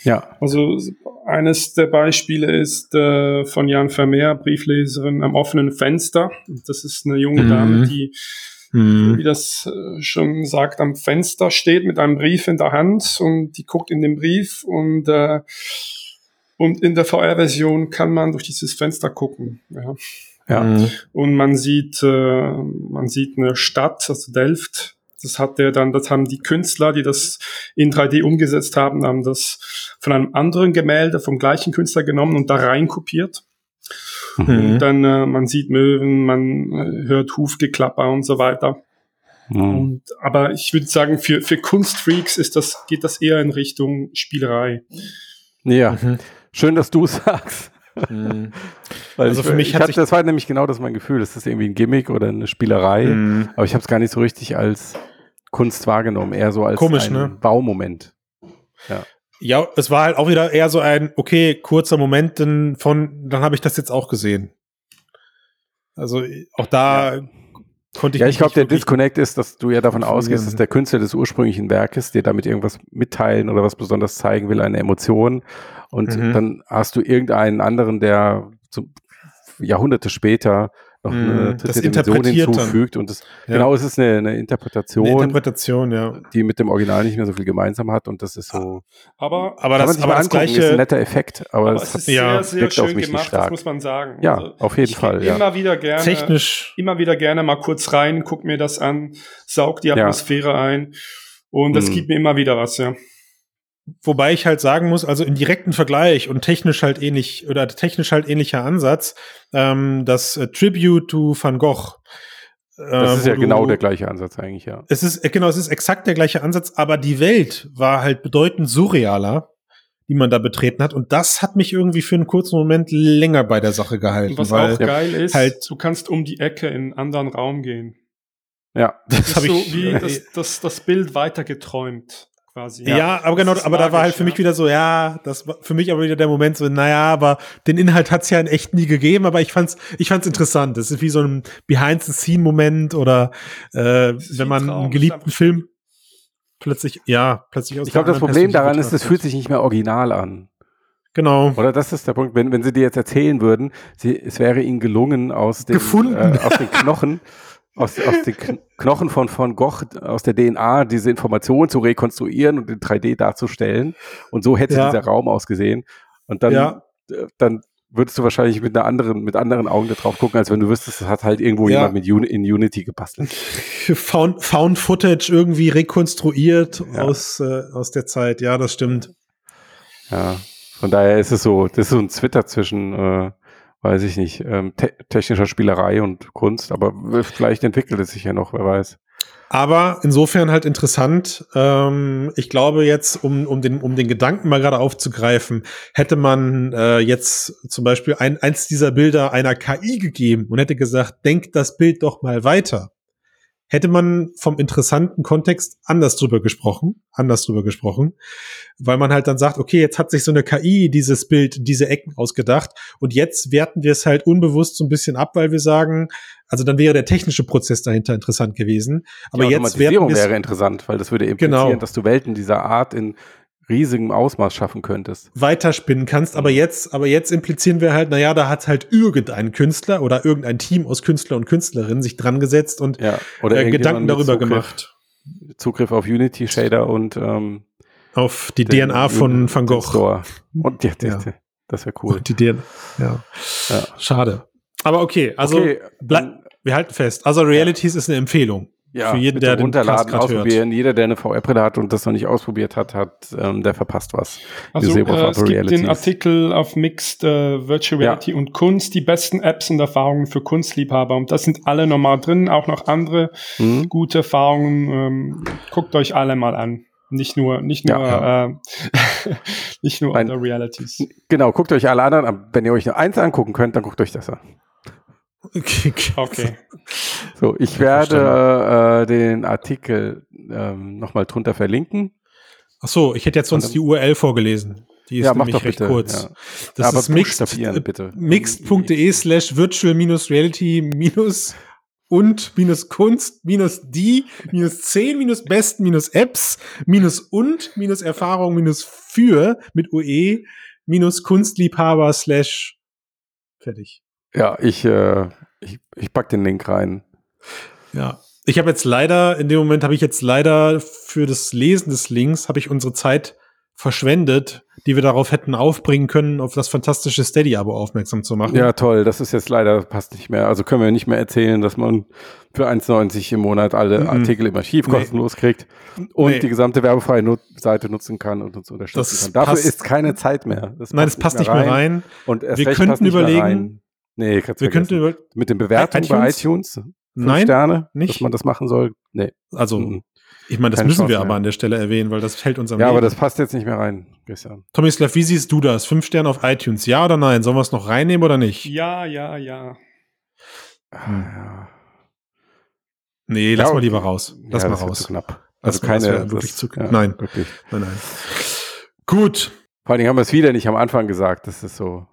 S3: Ja.
S2: Also eines der Beispiele ist äh, von Jan Vermeer, Briefleserin am offenen Fenster. Das ist eine junge
S1: Mhm.
S2: Dame, die,
S1: Mhm.
S2: wie das äh, schon sagt, am Fenster steht mit einem Brief in der Hand und die guckt in den Brief und äh, und in der VR-Version kann man durch dieses Fenster gucken. Ja.
S3: Ja.
S1: Mhm.
S2: Und man sieht, äh, man sieht eine Stadt, also Delft. Das hat der dann, das haben die Künstler, die das in 3D umgesetzt haben, haben das von einem anderen Gemälde vom gleichen Künstler genommen und da rein kopiert.
S3: Mhm.
S2: Und dann, äh, man sieht Möwen, man äh, hört Hufgeklapper und so weiter.
S3: Mhm.
S2: Und, aber ich würde sagen, für, für Kunstfreaks ist das, geht das eher in Richtung Spielerei.
S3: Ja,
S1: Mhm.
S3: schön, dass du es sagst. Weil
S1: Also
S3: ich,
S1: für mich
S3: ich
S1: hat sich-
S3: das war nämlich genau das mein Gefühl. Das ist irgendwie ein Gimmick oder eine Spielerei.
S1: Mhm.
S3: Aber ich habe es gar nicht so richtig als Kunst wahrgenommen, eher so als
S1: Komisch,
S3: ein
S1: ne?
S3: Baumoment.
S1: Ja, es war halt auch wieder eher so ein, okay, kurzer Moment denn von, dann habe ich das jetzt auch gesehen. Also auch da konnte ich
S3: Ja, ich glaube, der Disconnect ist, dass du ja davon ausgehst, dass der Künstler des ursprünglichen Werkes dir damit irgendwas mitteilen oder was besonders zeigen will, eine Emotion. Und
S1: Mhm.
S3: dann hast du irgendeinen anderen, der zu, Jahrhunderte später noch eine
S1: das
S3: dritte Dimension
S1: dann.
S3: hinzufügt. Und das,
S1: Ja.
S3: genau, es ist eine, eine Interpretation,
S1: eine Interpretation, ja.
S3: die mit dem Original nicht mehr so viel gemeinsam hat. Und das ist so,
S2: Aber,
S1: Aber
S3: kann man
S1: das,
S3: sich
S1: aber
S3: mal
S1: das
S3: angucken, ist ein
S1: gleiche,
S3: netter Effekt. Aber,
S2: aber
S3: es
S2: es
S3: hat,
S2: ist
S1: ja,
S2: sehr, sehr schön gemacht, das muss man sagen.
S3: ja,
S2: Also,
S3: auf jeden
S2: ich
S3: Fall. Ja.
S2: immer wieder gerne,
S1: technisch,
S2: immer wieder gerne mal kurz rein, guck mir das an, saug die
S3: Ja.
S2: Atmosphäre ein und das
S3: Mhm.
S2: gibt mir immer wieder was, ja.
S1: Wobei ich halt sagen muss, also im direkten Vergleich und technisch halt ähnlich oder technisch halt ähnlicher Ansatz, ähm, das äh, Tribute to Van Gogh.
S3: Das
S1: äh,
S3: ist
S1: wo
S3: ja
S1: du-
S3: genau der gleiche Ansatz eigentlich, ja.
S1: Es ist, äh, genau, es ist exakt der gleiche Ansatz, aber die Welt war halt bedeutend surrealer, die man da betreten hat. Und das hat mich irgendwie für einen kurzen Moment länger bei der Sache gehalten.
S2: Und was
S1: weil
S2: auch geil ist,
S1: halt-
S2: du kannst um die Ecke in einen anderen Raum gehen.
S3: Ja,
S1: das
S2: Das
S1: hab
S2: ist so
S1: ich,
S2: wie das, das, das Bild weitergeträumt quasi.
S1: ja, aber genau, aber da war
S2: magisch,
S1: halt für mich
S2: ja.
S1: wieder so, ja, das war für mich aber wieder der Moment so, naja, aber den Inhalt hat's ja in echt nie gegeben, aber ich fand's, ich fand's interessant. Das ist wie so ein Behind-the-Scene-Moment oder äh, wenn man
S2: Traum,
S1: einen geliebten Film plötzlich, ja, plötzlich aus
S3: ich glaube, das Problem daran ist, es fühlt sich nicht mehr original an.
S1: Genau.
S3: Oder das ist der Punkt, wenn, wenn sie dir jetzt erzählen würden, sie, es wäre ihnen gelungen, aus den,
S1: Gefunden.
S3: Äh, aus den Knochen, aus, aus den Kn Knochen von Van Gogh, aus der DNA, diese Information zu rekonstruieren und in 3D darzustellen. Und so hätte
S1: Ja.
S3: dieser Raum ausgesehen. Und dann,
S1: Ja.
S3: äh, dann würdest du wahrscheinlich mit einer anderen, mit anderen Augen da drauf gucken, als wenn du wüsstest, das hat halt irgendwo
S1: Ja.
S3: jemand mit Uni in Unity gebastelt.
S1: Found, Found Footage irgendwie rekonstruiert
S3: Ja.
S1: aus, äh, aus der Zeit. Ja, das stimmt.
S3: Ja. Von daher ist es so, das ist so ein Zwitter zwischen, äh, weiß ich nicht, ähm, te technischer Spielerei und Kunst, aber vielleicht entwickelt es sich ja noch, wer weiß.
S1: Aber insofern halt interessant. Ähm, ich glaube jetzt, um, um, den, um den Gedanken mal gerade aufzugreifen, hätte man äh, jetzt zum Beispiel ein, eins dieser Bilder einer KI gegeben und hätte gesagt, denkt das Bild doch mal weiter. Hätte man vom interessanten Kontext anders drüber gesprochen, anders drüber gesprochen, weil man halt dann sagt, okay, jetzt hat sich so eine KI dieses Bild, diese Ecken ausgedacht und jetzt werten wir es halt unbewusst so ein bisschen ab, weil wir sagen, also dann wäre der technische Prozess dahinter interessant gewesen. Aber
S3: Die
S1: jetzt
S3: Automatisierung wäre interessant, weil das würde implizieren,
S1: Genau.
S3: dass du Welten dieser Art in riesigem Ausmaß schaffen könntest.
S1: weiterspinnen kannst. Aber jetzt, aber jetzt implizieren wir halt, naja, da hat halt irgendein Künstler oder irgendein Team aus Künstler und Künstlerinnen sich dran gesetzt und
S3: Ja.
S1: Äh, Gedanken darüber
S3: Zugriff,
S1: gemacht.
S3: Zugriff auf Unity Shader und ähm,
S1: Auf die
S3: den-
S1: DNA von Van Gogh.
S3: Store. Und ja,
S1: Ja.
S3: das wäre cool.
S1: Die DNA. Ja.
S3: Ja.
S1: Schade. Aber okay, also
S3: okay,
S1: wir halten fest. Also Realities ist eine Empfehlung.
S3: Ja,
S1: für jeden, der den
S3: runterladen,
S1: grad hört.
S3: ausprobieren. Jeder, der eine VR-Brille hat und das noch nicht ausprobiert hat, hat, ähm, der verpasst was.
S2: Also äh, es gibt den
S3: Realities.
S2: Artikel auf Mixed äh, Virtual
S3: Ja.
S2: Reality und Kunst, die besten Apps und Erfahrungen für Kunstliebhaber. Und das sind alle nochmal drin, auch noch andere
S3: Hm?
S2: gute Erfahrungen. Ähm, guckt euch alle mal an. Nicht nur, nicht nur,
S3: Ja,
S2: Äh, nicht nur
S3: Nein.
S2: Realities.
S3: Genau, guckt euch alle anderen an. Wenn ihr euch nur eins angucken könnt, dann guckt euch das an.
S1: Okay.
S2: Okay.
S3: So, ich werde äh, den Artikel ähm, nochmal drunter verlinken.
S1: Ach so, ich hätte jetzt sonst die URL vorgelesen. Die ist
S3: Ja,
S1: nämlich
S3: doch
S1: recht
S3: bitte,
S1: kurz.
S3: ja.
S1: Das
S3: Aber
S1: ist mixed, äh,
S3: bitte.
S1: mixed.de slash virtual minus reality minus und minus Kunst minus die minus 10 minus Besten minus Apps minus und minus Erfahrung minus für mit UE minus Kunstliebhaber slash fertig.
S3: Ja, ich, äh, ich, ich pack den Link rein.
S1: Ja. Ich habe jetzt leider, in dem Moment habe ich jetzt leider für das Lesen des Links, habe ich unsere Zeit verschwendet, die wir darauf hätten aufbringen können, auf das fantastische Steady-Abo aufmerksam zu machen.
S3: Ja, toll. Das ist jetzt leider passt nicht mehr. Also können wir nicht mehr erzählen, dass man für 1,90 im Monat alle
S1: Mhm.
S3: Artikel im Archiv
S1: Nee.
S3: kostenlos kriegt und
S1: Nee.
S3: die gesamte werbefreie Nut Seite nutzen kann und uns unterstützen
S1: Das
S3: kann. Dafür ist keine Zeit mehr. Das
S1: Nein, das passt nicht mehr rein.
S3: Und erst
S1: Wir könnten überlegen-
S3: rein. Nee, kannst
S1: Wir könnten
S3: vergessen.
S1: über,
S3: mit den Bewertungen bei
S1: iTunes?
S3: Fünf
S1: nein,
S3: Sterne,
S1: nicht.
S3: dass man das machen soll. Nee.
S1: also
S3: Mhm.
S1: ich meine, das
S3: Keine
S1: müssen
S3: Chance
S1: wir aber
S3: mehr.
S1: an der Stelle erwähnen, weil das hält uns am
S3: Ja,
S1: Leben.
S3: aber das passt jetzt nicht mehr rein, Christian.
S1: Tommy Slav, wie siehst du das? Fünf Sterne auf iTunes, ja oder nein? Sollen wir es noch reinnehmen oder nicht?
S2: Ja, ja, ja.
S1: Hm.
S3: Ja.
S1: Nee, lass
S3: Ja,
S1: mal lieber raus. Lass
S3: ja,
S1: mal
S3: das wird
S1: raus.
S3: Zu knapp.
S1: Lass
S3: Also
S1: mal, das
S3: keine,
S1: wär wirklich zu-
S3: ja,
S1: nein.
S3: Wirklich.
S1: Nein, nein. Gut.
S3: Vor allen Dingen haben wir es wieder nicht am Anfang gesagt. Das ist so,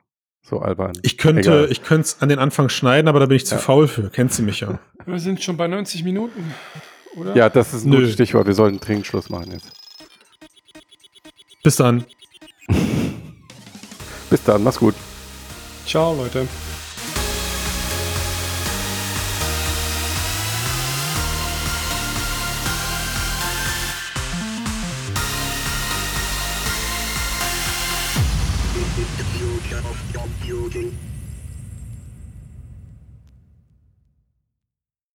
S3: so albern.
S1: Ich könnte,
S3: Egal.
S1: ich könnte es an den Anfang schneiden, aber da bin ich zu
S3: Ja.
S1: faul für. Kennt sie mich ja.
S2: Wir sind schon bei 90 Minuten, oder?
S3: ja, das ist ein
S1: Nö.
S3: gutes Stichwort. Wir sollten dringend Schluss machen jetzt.
S1: Bis dann.
S3: Bis dann, mach's gut.
S2: Ciao, Leute.